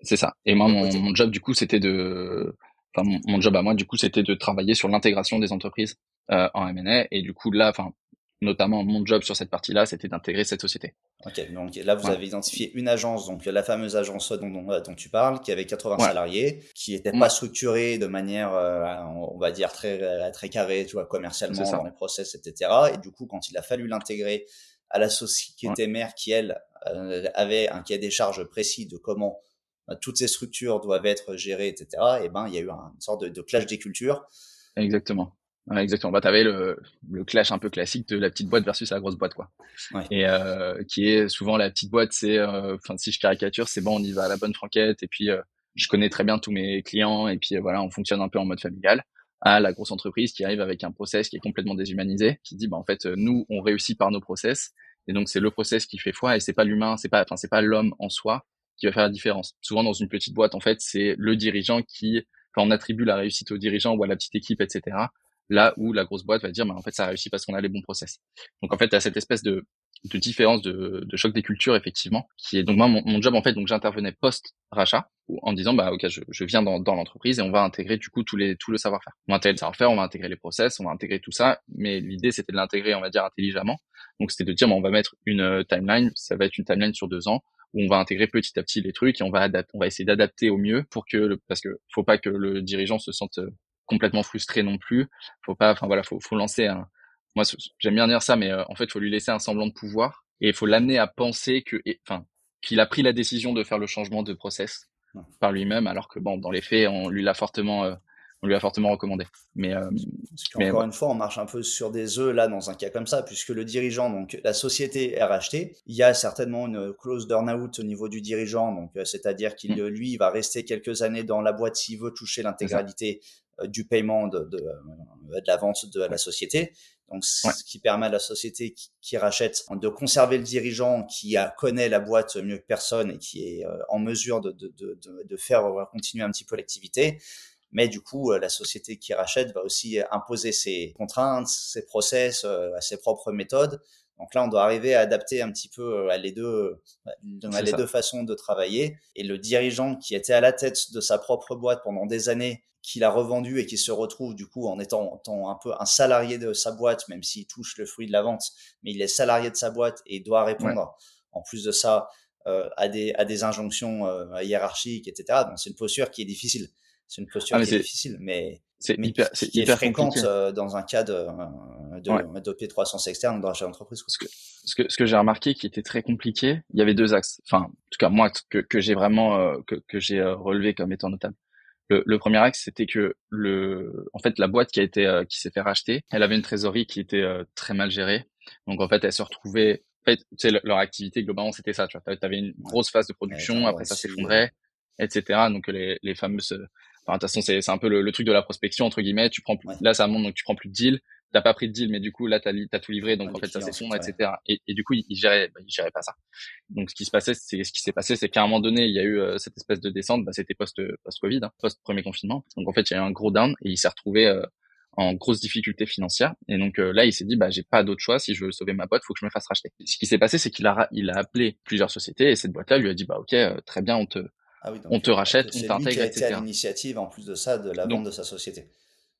C'est ça. Et moi, mon, mon job, du coup, c'était de, enfin, mon, job à moi, du coup, c'était de travailler sur l'intégration des entreprises euh, en M&A. Et du coup, là, enfin, notamment mon job sur cette partie-là, c'était d'intégrer cette société.
Ok, donc là vous avez identifié une agence, donc la fameuse agence dont, dont, tu parles, qui avait 80 salariés, qui n'était pas structurée de manière, euh, on va dire très très carrée, tu vois, commercialement dans les process, etc. Et du coup, quand il a fallu l'intégrer à la société mère, qui elle euh, avait un cahier des charges précis de comment euh, toutes ces structures doivent être gérées, etc. Et ben il y a eu une sorte de, de clash des cultures.
Exactement exactement. Bah, t'avais le, le clash un peu classique de la petite boîte versus la grosse boîte, quoi. Ouais. Et euh, qui est souvent la petite boîte, c'est, euh, enfin, si je caricature, c'est bon, on y va à la bonne franquette, et puis euh, je connais très bien tous mes clients, et puis euh, voilà, on fonctionne un peu en mode familial. À la grosse entreprise qui arrive avec un process qui est complètement déshumanisé, qui dit, bah en fait, nous, on réussit par nos process, et donc c'est le process qui fait foi, et c'est pas l'humain, c'est pas, enfin, c'est pas l'homme en soi qui va faire la différence. Souvent dans une petite boîte, en fait, c'est le dirigeant qui, quand on attribue la réussite au dirigeant ou à la petite équipe, etc là où la grosse boîte va dire, mais en fait, ça a réussi parce qu'on a les bons process. Donc, en fait, tu cette espèce de, de différence de, de, choc des cultures, effectivement, qui est donc moi, mon, job, en fait, donc j'intervenais post-rachat en disant, bah, ok, je, je viens dans, dans l'entreprise et on va intégrer, du coup, tous les, tout le savoir-faire. On va intégrer le savoir-faire, on va intégrer les process, on va intégrer tout ça, mais l'idée, c'était de l'intégrer, on va dire, intelligemment. Donc, c'était de dire, on va mettre une euh, timeline, ça va être une timeline sur deux ans, où on va intégrer petit à petit les trucs et on va adapter, on va essayer d'adapter au mieux pour que, parce que faut pas que le dirigeant se sente euh, complètement frustré non plus. Faut pas, enfin voilà, faut, faut lancer un. Moi, j'aime bien dire ça, mais euh, en fait, faut lui laisser un semblant de pouvoir et il faut l'amener à penser que, enfin, qu'il a pris la décision de faire le changement de process par lui-même, alors que bon, dans les faits, on lui l'a fortement, euh, on lui a fortement recommandé. Mais, euh,
mais encore une fois, on marche un peu sur des œufs là dans un cas comme ça, puisque le dirigeant, donc la société est rachetée, il y a certainement une clause d'earn-out au niveau du dirigeant, donc c'est-à-dire qu'il mm. lui va rester quelques années dans la boîte s'il veut toucher l'intégralité du paiement de, de, euh, de, la vente de la société. Donc, ce qui permet à la société qui, rachète de conserver le dirigeant qui a, connaît la boîte mieux que personne et qui est euh, en mesure de, de, de faire continuer un petit peu l'activité. Mais du coup, la société qui rachète va aussi imposer ses contraintes, ses process, ses propres méthodes. Donc là, on doit arriver à adapter un petit peu à les deux, à les deux façons de travailler. Et le dirigeant qui était à la tête de sa propre boîte pendant des années qu'il a revendu et qui se retrouve du coup en étant, un peu un salarié de sa boîte, même s'il touche le fruit de la vente, mais il est salarié de sa boîte et doit répondre en plus de ça euh, à, des, à des injonctions euh, hiérarchiques, etc. Donc c'est une posture qui est difficile. C'est une posture ah, qui est, difficile, mais,
c'est hyper, c'est hyper
fréquente euh, dans un cas de, de, de P300 externe dans chaque entreprise.
Ce que, ce que, ce que j'ai remarqué qui était très compliqué, il y avait deux axes. Enfin, en tout cas moi que, que j'ai vraiment que, que j'ai relevé comme étant notable. Le, le, premier axe, c'était que le, en fait, la boîte qui a été, euh, qui s'est fait racheter, elle avait une trésorerie qui était euh, très mal gérée. Donc en fait, elle se retrouvait, en fait, tu sais, leur activité globalement, c'était ça. Tu vois, avais une grosse phase de production, après ça s'effondrait, etc. Donc les, les fameuses, enfin, de toute façon, c'est un peu le, truc de la prospection entre guillemets. Tu prends plus, là, ça monte, donc tu prends plus de deal t'as pas pris de deal, mais du coup là t'as as tout livré, donc en fait ça s'effondre, etc. Et, et, du coup il, il gérait, bah, il gérait pas ça. Donc ce qui se passait, c'est ce qui s'est passé, c'est qu'à un moment donné il y a eu euh, cette espèce de descente, bah, c'était post post Covid, hein, post premier confinement. Donc en fait il y a eu un gros down et il s'est retrouvé euh, en grosse difficulté financière. Et donc euh, là il s'est dit bah j'ai pas d'autre choix, si je veux sauver ma boîte, faut que je me fasse racheter. Ce qui s'est passé, c'est qu'il a il a appelé plusieurs sociétés et cette boîte-là lui a dit bah ok très bien on te ah on te rachète, on t'intègre, etc.
C'est à l'initiative en plus de ça de la vente de sa société.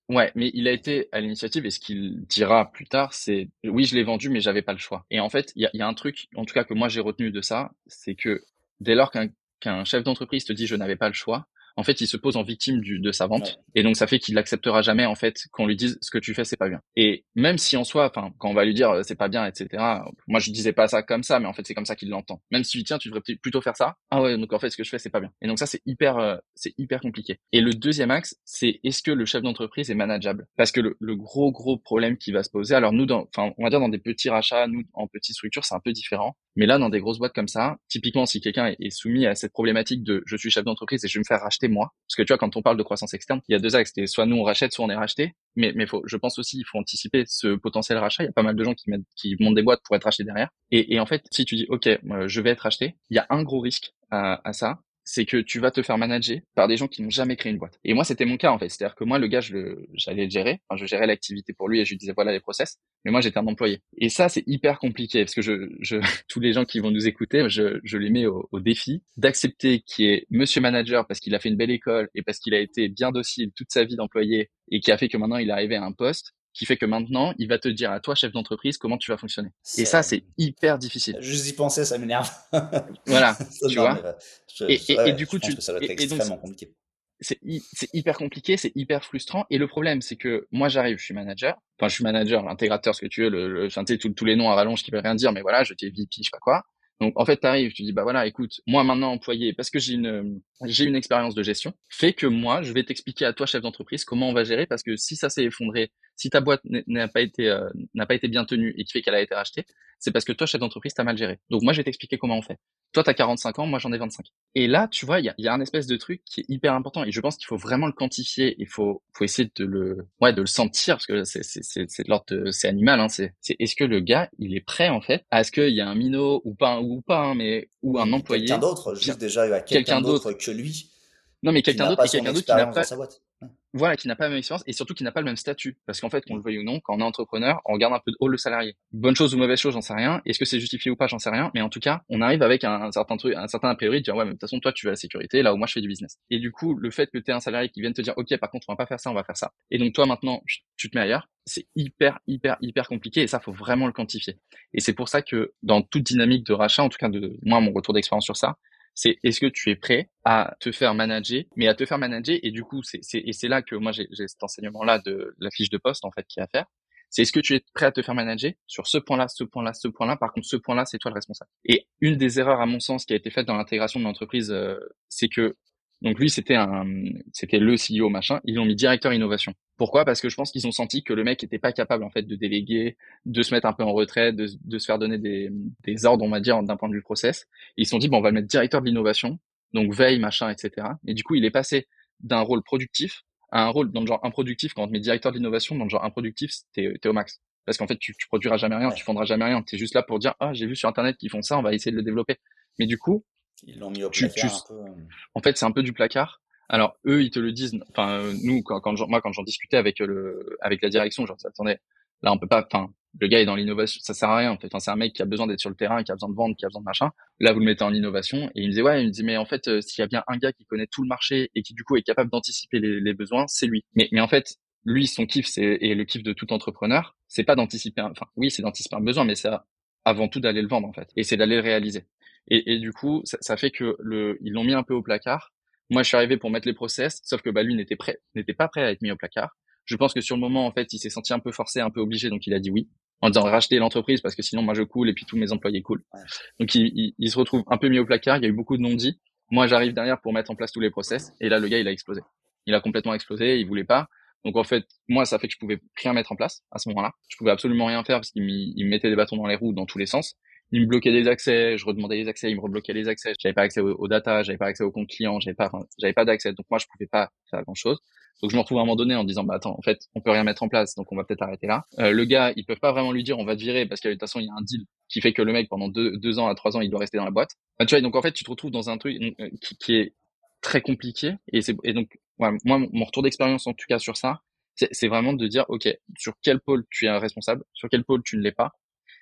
Ouais, mais il a été à l'initiative et ce qu'il dira plus tard, c'est oui, je l'ai vendu, mais j'avais pas le choix. Et en fait, il y a, un truc, en tout cas que moi j'ai retenu de ça, c'est que dès lors qu'un qu'un chef d'entreprise te dit je n'avais pas le choix, en fait, il se pose en victime du, de sa vente. Et donc, ça fait qu'il n'acceptera jamais, en fait, qu'on lui dise ce que tu fais, c'est pas bien. Et même si en soi, enfin, quand on va lui dire euh, c'est pas bien, etc., moi, je disais pas ça comme ça, mais en fait, c'est comme ça qu'il l'entend. Même si, tiens, tu devrais plutôt faire ça. Ah ouais, donc en fait, ce que je fais, c'est pas bien. Et donc, ça, c'est hyper, euh, c'est hyper compliqué. Et le deuxième axe, c'est est-ce que le chef d'entreprise est manageable? Parce que le, le, gros, gros problème qui va se poser, alors nous, dans, enfin, on va dire dans des petits rachats, nous, en petites structures, c'est un peu différent. Mais là, dans des grosses boîtes comme ça, typiquement, si quelqu'un est soumis à cette problématique de je suis chef d'entreprise et je vais me faire racheter moi, parce que tu vois, quand on parle de croissance externe, il y a deux axes. Soit nous on rachète, soit on est racheté. Mais, mais faut, je pense aussi, il faut anticiper ce potentiel rachat. Il y a pas mal de gens qui, mettent, qui montent des boîtes pour être rachetés derrière. Et, et en fait, si tu dis, OK, euh, je vais être racheté, il y a un gros risque à, à ça c'est que tu vas te faire manager par des gens qui n'ont jamais créé une boîte. Et moi, c'était mon cas en fait. C'est-à-dire que moi, le gars, j'allais le gérer. Enfin, je gérais l'activité pour lui et je lui disais voilà les process. Mais moi, j'étais un employé. Et ça, c'est hyper compliqué parce que je, je, tous les gens qui vont nous écouter, je, je les mets au, au défi d'accepter qu'il est Monsieur Manager parce qu'il a fait une belle école et parce qu'il a été bien docile toute sa vie d'employé et qui a fait que maintenant il est arrivé à un poste qui fait que maintenant, il va te dire à toi, chef d'entreprise, comment tu vas fonctionner. Et ça, c'est hyper difficile.
Juste y penser, ça m'énerve.
voilà, tu vois. et, du coup, tu.
ça être extrêmement compliqué
c'est hyper compliqué, c'est hyper frustrant. Et le problème, c'est que moi, j'arrive, je suis manager. Enfin, je suis manager, l'intégrateur, ce que tu veux, le, le, enfin, tous les noms à rallonge qui veulent rien dire, mais voilà, je t'ai VP, je sais pas quoi. Donc en fait, tu arrives, tu dis bah voilà, écoute, moi maintenant employé, parce que j'ai une j'ai une expérience de gestion, fait que moi, je vais t'expliquer à toi chef d'entreprise comment on va gérer parce que si ça s'est effondré, si ta boîte n'a pas été euh, n'a pas été bien tenue et qui fait qu'elle a été rachetée, c'est parce que toi chef d'entreprise t'as mal géré. Donc moi, je vais t'expliquer comment on fait. Toi, tu as 45 ans, moi j'en ai 25. Et là, tu vois, il y a, y a un espèce de truc qui est hyper important et je pense qu'il faut vraiment le quantifier, il faut faut essayer de le ouais, de le sentir parce que c'est c'est c'est de l'ordre c'est animal hein, c'est c'est est-ce que le gars, il est prêt en fait à ce qu'il y a un minot ou pas ou pas hein, mais ou un employé
quelqu'un d'autre, juste déjà il y a quelqu'un d'autre que lui.
Non, mais quelqu'un d'autre quelqu'un d'autre qui n'a pas voilà, qui n'a pas la même expérience et surtout qui n'a pas le même statut. Parce qu'en fait, qu'on le veuille ou non, quand on est entrepreneur, on regarde un peu de haut le salarié. Bonne chose ou mauvaise chose, j'en sais rien. Est-ce que c'est justifié ou pas, j'en sais rien. Mais en tout cas, on arrive avec un, certain truc, un certain a priori de dire, ouais, mais de toute façon, toi, tu veux la sécurité, là où moi, je fais du business. Et du coup, le fait que tu un salarié qui vienne te dire, OK, par contre, on va pas faire ça, on va faire ça. Et donc, toi, maintenant, tu te mets ailleurs. C'est hyper, hyper, hyper compliqué et ça, faut vraiment le quantifier. Et c'est pour ça que dans toute dynamique de rachat, en tout cas de moi, mon retour d'expérience sur ça, c'est est-ce que tu es prêt à te faire manager, mais à te faire manager, et du coup, c'est, et c'est là que moi j'ai, cet enseignement-là de la fiche de poste, en fait, qui est à faire. C'est est-ce que tu es prêt à te faire manager sur ce point-là, ce point-là, ce point-là? Par contre, ce point-là, c'est toi le responsable. Et une des erreurs, à mon sens, qui a été faite dans l'intégration de l'entreprise, euh, c'est que donc lui, c'était un, c'était le CEO machin. Ils l'ont mis directeur innovation. Pourquoi? Parce que je pense qu'ils ont senti que le mec était pas capable en fait de déléguer, de se mettre un peu en retrait, de, de se faire donner des, des ordres, on va dire, d'un point de vue process. ils se sont dit bon, on va le mettre directeur de l'innovation, donc veille machin, etc. Et du coup, il est passé d'un rôle productif à un rôle dans le genre improductif. Quand on te met directeur de l'innovation, dans le genre improductif, t'es es au max. Parce qu'en fait, tu, tu produiras jamais rien, tu fondras jamais rien. Tu es juste là pour dire ah j'ai vu sur internet qu'ils font ça, on va essayer de le développer. Mais du coup,
ils l'ont mis au placard un peu. Euh.
En fait, c'est un peu du placard. Alors eux, ils te le disent. Enfin, nous, quand, quand moi, quand j'en discutais avec le, avec la direction, genre, attendez, là, on peut pas. Enfin, le gars est dans l'innovation, ça sert à rien. En fait, c'est un mec qui a besoin d'être sur le terrain, qui a besoin de vendre, qui a besoin de machin. Là, vous le mettez en innovation. Et il me disait ouais, il me disait mais en fait, euh, s'il y a bien un gars qui connaît tout le marché et qui du coup est capable d'anticiper les, les, besoins, c'est lui. Mais, mais en fait, lui, son kiff, c'est et le kiff de tout entrepreneur, c'est pas d'anticiper. Enfin, oui, c'est d'anticiper un besoin, mais c'est avant tout d'aller le vendre en fait, et c'est d'aller le réaliser. Et, et du coup, ça, ça, fait que le, ils l'ont mis un peu au placard. Moi, je suis arrivé pour mettre les process, sauf que bah, lui n'était prêt, n'était pas prêt à être mis au placard. Je pense que sur le moment, en fait, il s'est senti un peu forcé, un peu obligé, donc il a dit oui, en disant racheter l'entreprise parce que sinon moi je coule et puis tous mes employés coulent. Donc il, il, il, se retrouve un peu mis au placard. Il y a eu beaucoup de non-dits. Moi, j'arrive derrière pour mettre en place tous les process, et là, le gars, il a explosé. Il a complètement explosé. Il voulait pas. Donc en fait, moi, ça fait que je pouvais rien mettre en place à ce moment-là. Je pouvais absolument rien faire parce qu'il me mettait des bâtons dans les roues dans tous les sens il me bloquait des accès, je redemandais les accès, il me rebloquait les accès, j'avais pas accès aux, data, j'avais pas accès aux comptes clients, j'avais pas, j'avais pas d'accès, donc moi je pouvais pas faire grand chose. Donc je me retrouve à un moment donné en disant bah attends en fait on peut rien mettre en place donc on va peut-être arrêter là. Euh, le gars ils peuvent pas vraiment lui dire on va te virer parce que de toute façon il y a un deal qui fait que le mec pendant deux, deux ans à trois ans il doit rester dans la boîte. Bah, tu vois donc en fait tu te retrouves dans un truc euh, qui, qui est très compliqué et c'est et donc ouais, moi mon retour d'expérience en tout cas sur ça c'est vraiment de dire ok sur quel pôle tu es responsable sur quel pôle tu ne l'es pas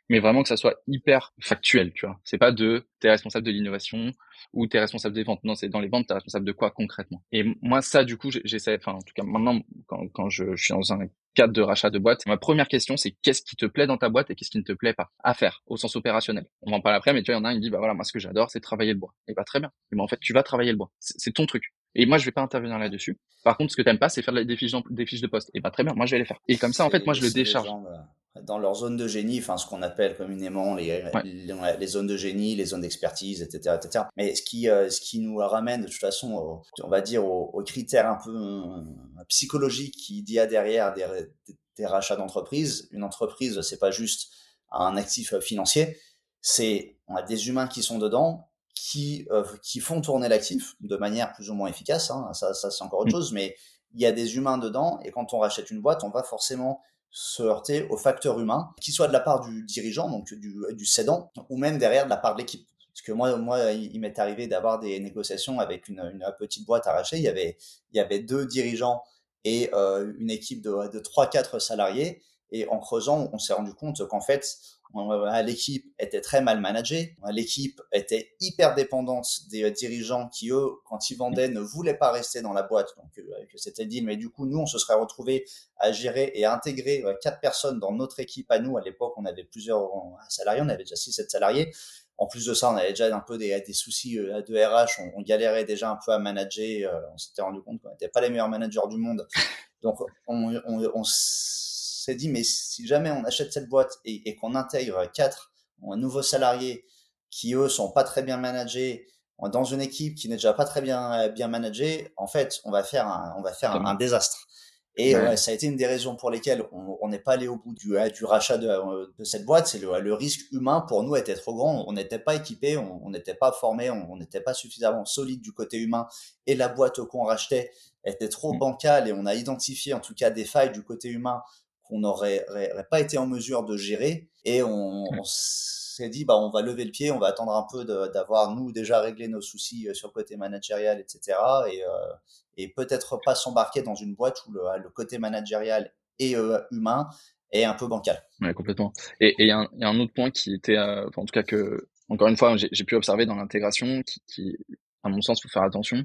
mais vraiment que ça soit hyper factuel, tu vois. C'est pas de t'es responsable de l'innovation ou t'es responsable des ventes. Non, c'est dans les ventes, t'es responsable de quoi concrètement? Et moi, ça, du coup, j'essaie, enfin, en tout cas, maintenant, quand, quand je, suis dans un cadre de rachat de boîte, ma première question, c'est qu'est-ce qui te plaît dans ta boîte et qu'est-ce qui ne te plaît pas à faire au sens opérationnel? On en parler après, mais tu vois, il y en a un, il me dit, bah voilà, moi, ce que j'adore, c'est travailler le bois. Et bah, très bien. Et ben, en fait, tu vas travailler le bois. C'est ton truc. Et moi, je vais pas intervenir là-dessus. Par contre, ce que t'aimes pas, c'est faire des fiches, des fiches de poste. Et bah, très bien. Moi, je vais les faire. Et comme ça, en fait, moi, je le décharge
dans leur zone de génie, enfin ce qu'on appelle communément les, les, zones de génie, les zones d'expertise, etc., etc. Mais ce qui, euh, ce qui nous ramène de toute façon, on va dire, aux, critères un peu euh, psychologiques qui y a derrière des, des rachats d'entreprises. Une entreprise, c'est pas juste un actif financier, c'est on a des humains qui sont dedans, qui, euh, qui font tourner l'actif de manière plus ou moins efficace. Hein. Ça, ça c'est encore autre mmh. chose, mais il y a des humains dedans, et quand on rachète une boîte, on va forcément se heurter au facteur humain, qu'il soit de la part du dirigeant, donc du, du cédant, ou même derrière de la part de l'équipe. Parce que moi, moi il m'est arrivé d'avoir des négociations avec une, une, petite boîte arrachée. Il y avait, il y avait deux dirigeants et euh, une équipe de, de 3-4 salariés. Et en creusant, on s'est rendu compte qu'en fait, l'équipe était très mal managée, l'équipe était hyper dépendante des euh, dirigeants qui, eux, quand ils vendaient, ne voulaient pas rester dans la boîte, donc euh, c'était dit, mais du coup, nous, on se serait retrouvé à gérer et à intégrer euh, quatre personnes dans notre équipe à nous. À l'époque, on avait plusieurs salariés, on avait déjà 6-7 salariés. En plus de ça, on avait déjà un peu des, soucis de RH, on, galérait déjà un peu à manager, on s'était rendu compte qu'on n'était pas les meilleurs managers du monde. Donc, on, on, on s'est dit, mais si jamais on achète cette boîte et, qu'on intègre quatre nouveaux salariés qui, eux, sont pas très bien managés, dans une équipe qui n'est déjà pas très bien, bien managée, en fait, on va faire un, on va faire un, désastre. Et ça a été une des raisons pour lesquelles on n'est pas allé au bout du, du rachat de, de cette boîte. C'est le, le, risque humain pour nous était trop grand. On n'était pas équipé, on n'était pas formé, on n'était pas suffisamment solide du côté humain. Et la boîte qu'on rachetait était trop mmh. bancale et on a identifié en tout cas des failles du côté humain qu'on n'aurait pas été en mesure de gérer. Et on, s'est dit, bah, on va lever le pied, on va attendre un peu d'avoir, nous, déjà réglé nos soucis euh, sur le côté managérial, etc. Et, euh, et peut-être pas s'embarquer dans une boîte où le, le côté managérial et euh, humain est un peu bancal.
Ouais, complètement. Et il y, a un autre point qui était, en tout cas que, encore une fois, j'ai pu observer dans l'intégration, qui, qui, à mon sens, faut faire attention,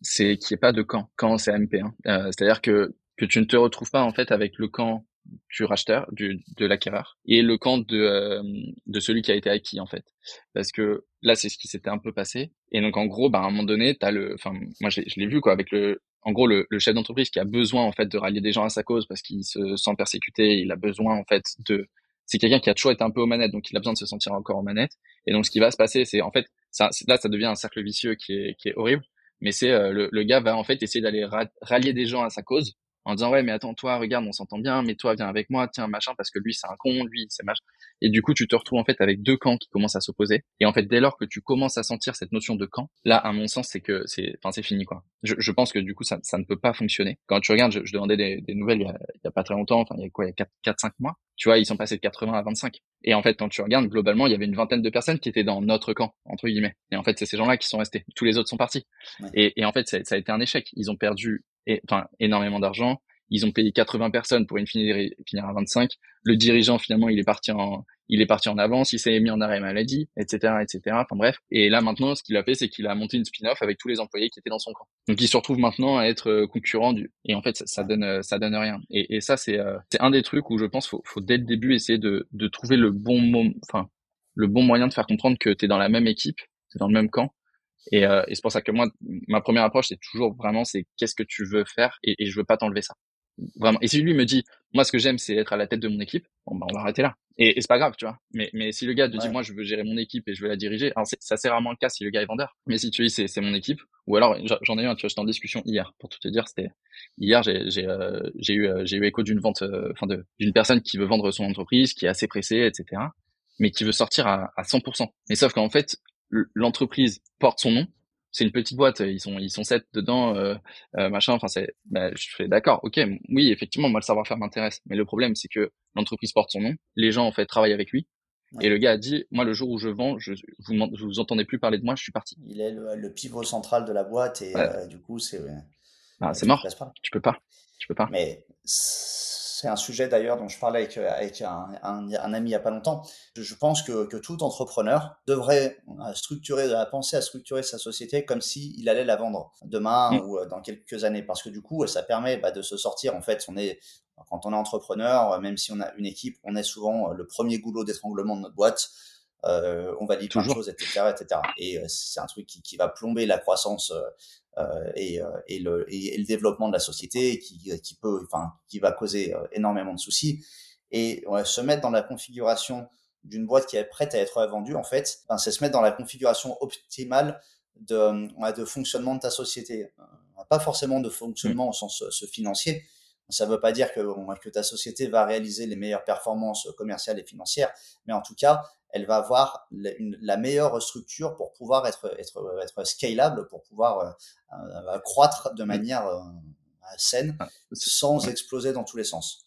c'est qu'il n'y ait pas de camp quand c'est MP. Hein. C'est-à-dire que que tu ne te retrouves pas en fait avec le camp du racheteur, du, de l'acquéreur, et le camp de, euh, de celui qui a été acquis en fait. Parce que là, c'est ce qui s'était un peu passé. Et donc en gros, bah, à un moment donné, t'as le, enfin moi je l'ai vu quoi, avec le, en gros le, le chef d'entreprise qui a besoin en fait de rallier des gens à sa cause parce qu'il se sent persécuté, il a besoin en fait de, c'est quelqu'un qui a toujours été un peu aux manettes, donc il a besoin de se sentir encore aux manettes. Et donc ce qui va se passer, c'est en fait, ça, là ça devient un cercle vicieux qui est, qui est horrible. Mais c'est euh, le, le, gars va en fait essayer d'aller rallier des gens à sa cause en disant ouais mais attends toi regarde on s'entend bien mais toi viens avec moi tiens machin parce que lui c'est un con lui c'est machin. Et du coup tu te retrouves en fait avec deux camps qui commencent à s'opposer. Et en fait dès lors que tu commences à sentir cette notion de camp là à mon sens c'est que c'est enfin c'est fini quoi. Je, je, pense que du coup ça, ça ne peut pas fonctionner. Quand tu regardes je, je demandais des, des, nouvelles il y, a, il y a pas très longtemps enfin il y a quoi il y a 4 4 5 mois tu vois ils sont passés de 80 à 25 et en fait quand tu regardes globalement il y avait une vingtaine de personnes qui étaient dans notre camp entre guillemets. Et en fait c'est ces gens-là qui sont restés. Tous les autres sont partis. Et, et en fait ça, ça a été un échec. Ils ont perdu enfin énormément d'argent ils ont payé 80 personnes pour une finir, finir à 25. Le dirigeant, finalement, il est parti en, il est parti en avance, il s'est mis en arrêt maladie, etc., etc. Enfin bref. Et là, maintenant, ce qu'il a fait, c'est qu'il a monté une spin-off avec tous les employés qui étaient dans son camp. Donc, il se retrouve maintenant à être euh, concurrent du, et en fait, ça, donne, euh, ça donne rien. Et, ça, c'est, euh, c'est un des trucs où je pense, faut, faut dès le début essayer de, de trouver le bon moment, enfin, le bon moyen de faire comprendre que tu es dans la même équipe, tu dans le même camp. Et, euh, et c'est pour ça que moi, ma première approche, c'est toujours vraiment, c'est qu'est-ce que tu veux faire et, et je veux pas t'enlever ça. Vraiment. Et si lui me dit, moi, ce que j'aime, c'est être à la tête de mon équipe, bon, bah, on va arrêter là. Et, et c'est pas grave, tu vois. Mais, mais si le gars te dit, moi, je veux gérer mon équipe et je veux la diriger, alors c'est, ça c'est rarement le cas si le gars est vendeur. Mais si tu dis, c'est, c'est mon équipe, ou alors, j'en ai eu un, tu vois, j'étais en discussion hier, pour tout te dire, c'était, hier, j'ai, j'ai, euh, j'ai eu, euh, j'ai eu écho d'une vente, euh, enfin, d'une personne qui veut vendre son entreprise, qui est assez pressée, etc., mais qui veut sortir à, à 100%. Mais sauf qu'en fait, l'entreprise porte son nom, c'est une petite boîte, ils sont ils sont sept dedans, euh, euh, machin. Enfin, c'est, bah, je fais d'accord, ok, oui, effectivement, moi le savoir-faire m'intéresse, mais le problème c'est que l'entreprise porte son nom, les gens en fait travaillent avec lui, et le gars a dit, moi le jour où je vends, je vous vous entendez plus parler de moi, je suis parti.
Il est le, pivot central de la boîte et euh, du coup c'est.
Ah, c'est mort. Tu peux pas, tu peux pas.
Mais c'est un sujet d'ailleurs dont je parlais avec, avec un, un, ami il n'y a pas longtemps. Je, pense que, que, tout entrepreneur devrait structurer, penser à structurer sa société comme s'il allait la vendre demain mm. ou euh, dans quelques années. Parce que du coup, ça permet bah, de se sortir. En fait, on est, quand on est entrepreneur, même si on a une équipe, on est souvent le premier goulot d'étranglement de notre boîte. Euh, on va dire plein de choses, etc., etc. Et euh, c'est un truc qui, qui, va plomber la croissance euh, et, euh, et, le, et, le, développement de la société qui, qui peut, enfin, qui va causer énormément de soucis. Et se mettre dans la configuration d'une boîte qui est prête à être vendue, en fait, ben, c'est se mettre dans la configuration optimale de, de fonctionnement de ta société. Pas forcément de fonctionnement au sens financier. Ça ne veut pas dire que, que ta société va réaliser les meilleures performances commerciales et financières, mais en tout cas, elle va avoir la, meilleure structure pour pouvoir être, être, être scalable, pour pouvoir euh, euh, croître de manière euh, saine, sans exploser dans tous les sens.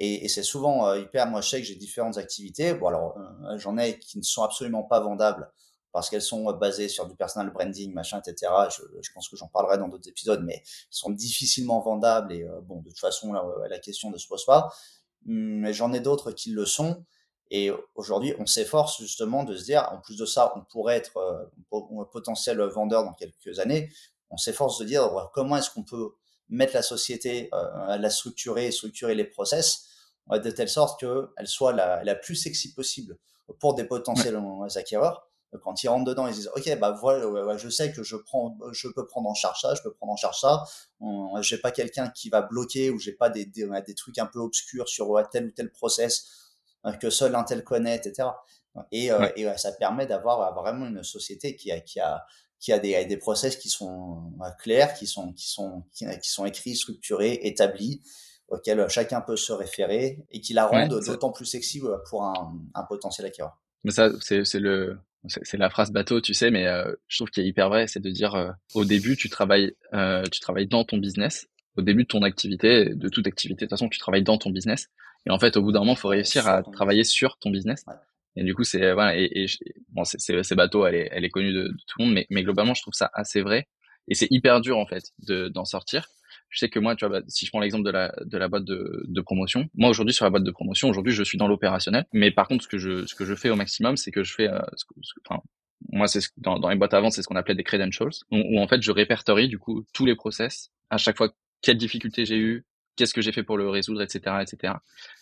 Et, et c'est souvent hyper, moi je sais que j'ai différentes activités, bon alors j'en ai qui ne sont absolument pas vendables parce qu'elles sont basées sur du personal branding, machin, etc. Je, je pense que j'en parlerai dans d'autres épisodes, mais sont difficilement vendables et bon, de toute façon, la, la question ne se pose pas mais j'en ai d'autres qui le sont. Et aujourd'hui, on s'efforce justement de se dire, en plus de ça, on pourrait être un potentiel vendeur dans quelques années. On s'efforce de dire comment est-ce qu'on peut mettre la société, à la structurer, structurer les process de telle sorte qu'elle soit la, la, plus sexy possible pour des potentiels acquéreurs. Quand ils rentrent dedans, ils disent OK, bah voilà, je sais que je prends, je peux prendre en charge ça, je peux prendre en charge ça. J'ai pas quelqu'un qui va bloquer ou j'ai pas des, des, des, trucs un peu obscurs sur tel ou tel process euh, que seul un tel connaît, etc. Et, euh, et ça permet d'avoir vraiment une société qui a, qui a, qui a des, des process qui sont euh, clairs, qui sont, qui sont, qui, sont écrits, structurés, établis, auxquels chacun peut se référer et qui la rendent d'autant plus sexy pour un, un potentiel acquéreur.
Mais ça, c'est le, c'est la phrase bateau, tu sais, mais euh, je trouve qu'il est hyper vrai, c'est de dire euh, au début tu travailles, euh, tu travailles dans ton business, au début de ton activité, de toute activité, de toute façon tu travailles dans ton business, et en fait au bout d'un moment il faut réussir à travailler sur ton business. Et du coup c'est voilà, et, et bon c'est bateau, elle est, elle est connue de, de, tout le monde, mais, mais globalement je trouve ça assez vrai, et c'est hyper dur en fait de d'en sortir. Je sais que moi, tu vois, bah, si je prends l'exemple de la, de la boîte de, de promotion, moi aujourd'hui sur la boîte de promotion, aujourd'hui je suis dans l'opérationnel, mais par contre ce que je, ce que je fais au maximum, c'est que je fais, euh, enfin, moi c'est dans, dans les boîtes avant, c'est ce qu'on appelait des credentials, où, en fait je répertorie du coup tous les process. À chaque fois quelle difficulté j'ai eu, qu'est-ce que j'ai fait pour le résoudre, etc., etc.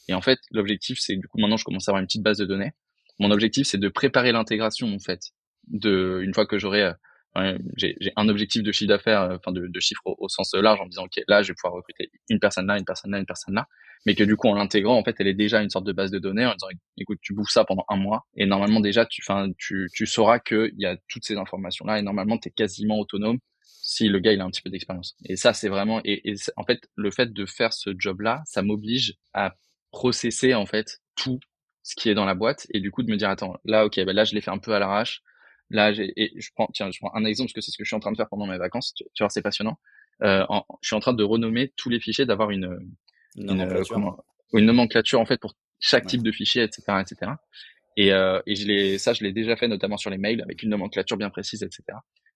Et en fait l'objectif c'est du coup maintenant je commence à avoir une petite base de données. Mon objectif c'est de préparer l'intégration en fait de une fois que j'aurai euh, j'ai un objectif de chiffre d'affaires, euh, enfin de, chiffre au, sens large, en disant ok là je vais pouvoir recruter une personne là, une personne là, une personne là, mais que du coup en l'intégrant en fait elle est déjà une sorte de base de données en disant écoute tu bouffes ça pendant un mois et normalement déjà tu, enfin tu, tu sauras qu'il y a toutes ces informations là et normalement tu es quasiment autonome si le gars il a un petit peu d'expérience. Et ça c'est vraiment et, et en fait le fait de faire ce job là, ça m'oblige à processer en fait tout ce qui est dans la boîte et du coup de me dire attends là ok ben là je l'ai fait un peu à l'arrache Là, j'ai, et je prends, tiens, je prends un exemple parce que c'est ce que je suis en train de faire pendant mes vacances. Tu, vois, c'est passionnant. Euh, je suis en train de renommer tous les fichiers, d'avoir une,
une, nomenclature.
une nomenclature en fait pour chaque type de fichier, etc., etc. Et, euh, et je l'ai, ça, je l'ai déjà fait notamment sur les mails avec une nomenclature bien précise, etc.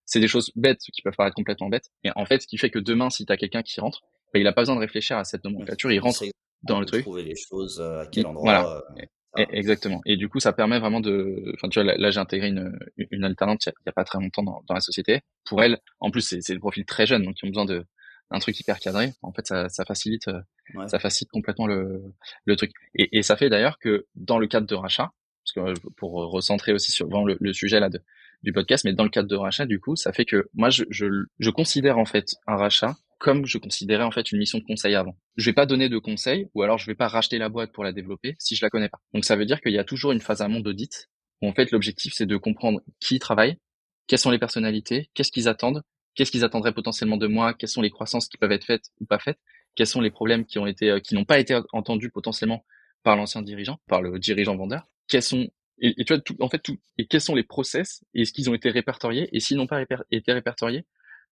C'est des choses bêtes qui peuvent paraître complètement bêtes, mais en fait, ce qui fait que demain, si tu as quelqu'un qui rentre, bah, il a pas besoin de réfléchir à cette nomenclature, il rentre dans le truc.
Trouver les choses euh, à quel endroit.
Voilà. Euh, ah. Exactement. Et du coup, ça permet vraiment de. Enfin, tu vois, là, j'ai intégré une, une alternante il n'y a, pas très longtemps dans, dans, la société. Pour elle, en plus, c'est le profil très jeune, donc ils ont besoin de d'un truc hyper cadré. En fait, ça, ça facilite, euh, ça facilite complètement le, le truc. Et, et ça fait d'ailleurs que dans le cadre de rachat, parce que pour recentrer aussi sur vraiment le, le sujet là de, du podcast, mais dans le cadre de rachat, du coup, ça fait que moi, je, je, je considère en fait un rachat comme je considérais en fait une mission de conseil avant. Je vais pas donner de conseils ou alors je vais pas racheter la boîte pour la développer si je la connais pas. Donc ça veut dire qu'il y a toujours une phase amont d'audit où en fait l'objectif c'est de comprendre qui travaille, quelles sont les personnalités, qu'est-ce qu'ils attendent, qu'est-ce qu'ils attendraient potentiellement de moi, quelles sont les croissances qui peuvent être faites ou pas faites, quels sont les problèmes qui ont été euh, qui n'ont pas été entendus potentiellement par l'ancien dirigeant, par le dirigeant vendeur, quels sont et, tu vois tout, en fait tout et quels sont les process et est-ce qu'ils ont été répertoriés et s'ils n'ont pas été répertoriés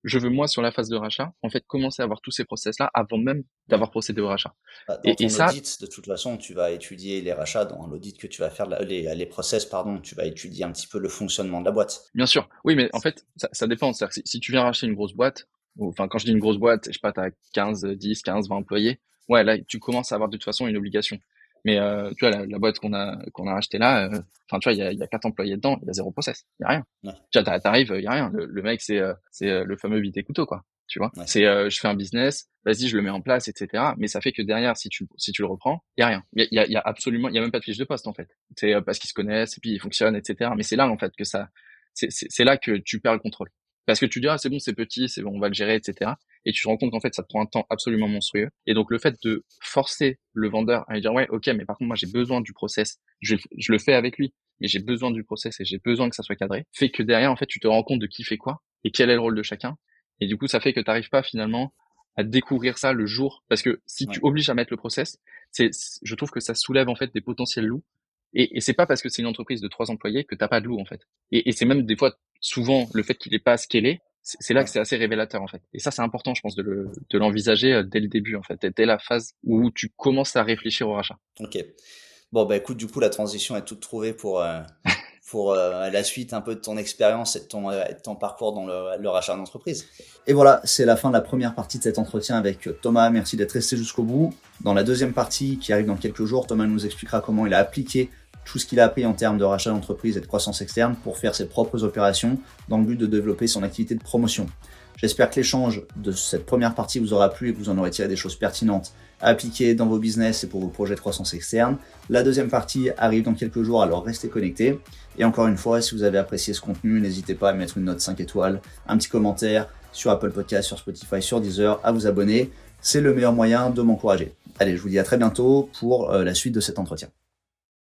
je veux moi sur la phase de rachat en fait commencer à avoir tous ces process là avant même d'avoir procédé au rachat.
Bah, dans et, ton audit, de toute façon, tu vas étudier les rachats dans l'audit que tu vas faire, les, les process, pardon, tu vas étudier un petit peu le fonctionnement de la boîte.
Bien sûr, oui, mais en fait, ça, ça dépend. Si, si, tu viens racheter une grosse boîte, enfin, quand je dis une grosse boîte, je sais pas, tu as 15, 10, 15, 20 employés, ouais, là, tu commences à avoir de toute façon une obligation. Mais euh, tu vois, la, la boîte qu'on a qu'on a acheté là, euh, enfin tu vois, il y a, y a quatre employés dedans, il y a zéro process, il y a rien. Ouais. Tu vois, t'arrives, il y a rien. Le, le mec, c'est euh, c'est euh, le fameux vite couteau quoi. Tu vois, c'est je fais un business, vas-y, je le mets en place, etc. Mais ça fait que derrière, si tu si tu le reprends, il y a rien. Il y a, y a, absolument, il y a même pas de fiche de poste en fait. C'est parce qu'ils se connaissent et puis ils fonctionnent, etc. Mais c'est là en fait que ça, c'est là que tu perds le contrôle. Parce que tu dis, ah, c'est bon, c'est petit, c'est bon, on va le gérer, etc. Et tu te rends compte qu'en fait, ça te prend un temps absolument monstrueux. Et donc, le fait de forcer le vendeur à lui dire, ouais, ok, mais par contre, moi, j'ai besoin du process. Je, je le fais avec lui, mais j'ai besoin du process et j'ai besoin que ça soit cadré. Fait que derrière, en fait, tu te rends compte de qui fait quoi et quel est le rôle de chacun. Et du coup, ça fait que tu n'arrives pas finalement à découvrir ça le jour. Parce que si tu obliges à mettre le process, c'est, je trouve que ça soulève en fait des potentiels loups. Et, et c'est pas parce que c'est une entreprise de trois employés que t'as pas de loup en fait. Et, et c'est même des fois souvent le fait qu'il n'est pas scalé, c'est là que c'est assez révélateur en fait. Et ça c'est important je pense de le de l'envisager euh, dès le début en fait, dès la phase où tu commences à réfléchir au rachat.
Ok. Bon bah écoute du coup la transition est toute trouvée pour euh, pour euh, la suite un peu de ton expérience et de ton, euh, parcours dans le, le rachat d'entreprise. Et voilà, c'est la fin de la première partie de cet entretien avec Thomas. Merci d'être resté jusqu'au bout. Dans la deuxième partie qui arrive dans quelques jours, Thomas nous expliquera comment il a appliqué tout ce qu'il a appris en termes de rachat d'entreprise et de croissance externe pour faire ses propres opérations dans le but de développer son activité de promotion. J'espère que l'échange de cette première partie vous aura plu et que vous en aurez tiré des choses pertinentes à appliquer dans vos business et pour vos projets de croissance externe. La deuxième partie arrive dans quelques jours, alors restez connectés. Et encore une fois, si vous avez apprécié ce contenu, n'hésitez pas à mettre une note 5 étoiles, un petit commentaire sur Apple Podcast, sur Spotify, sur Deezer, à vous abonner. C'est le meilleur moyen de m'encourager. Allez, je vous dis à très bientôt pour euh, la suite de cet entretien.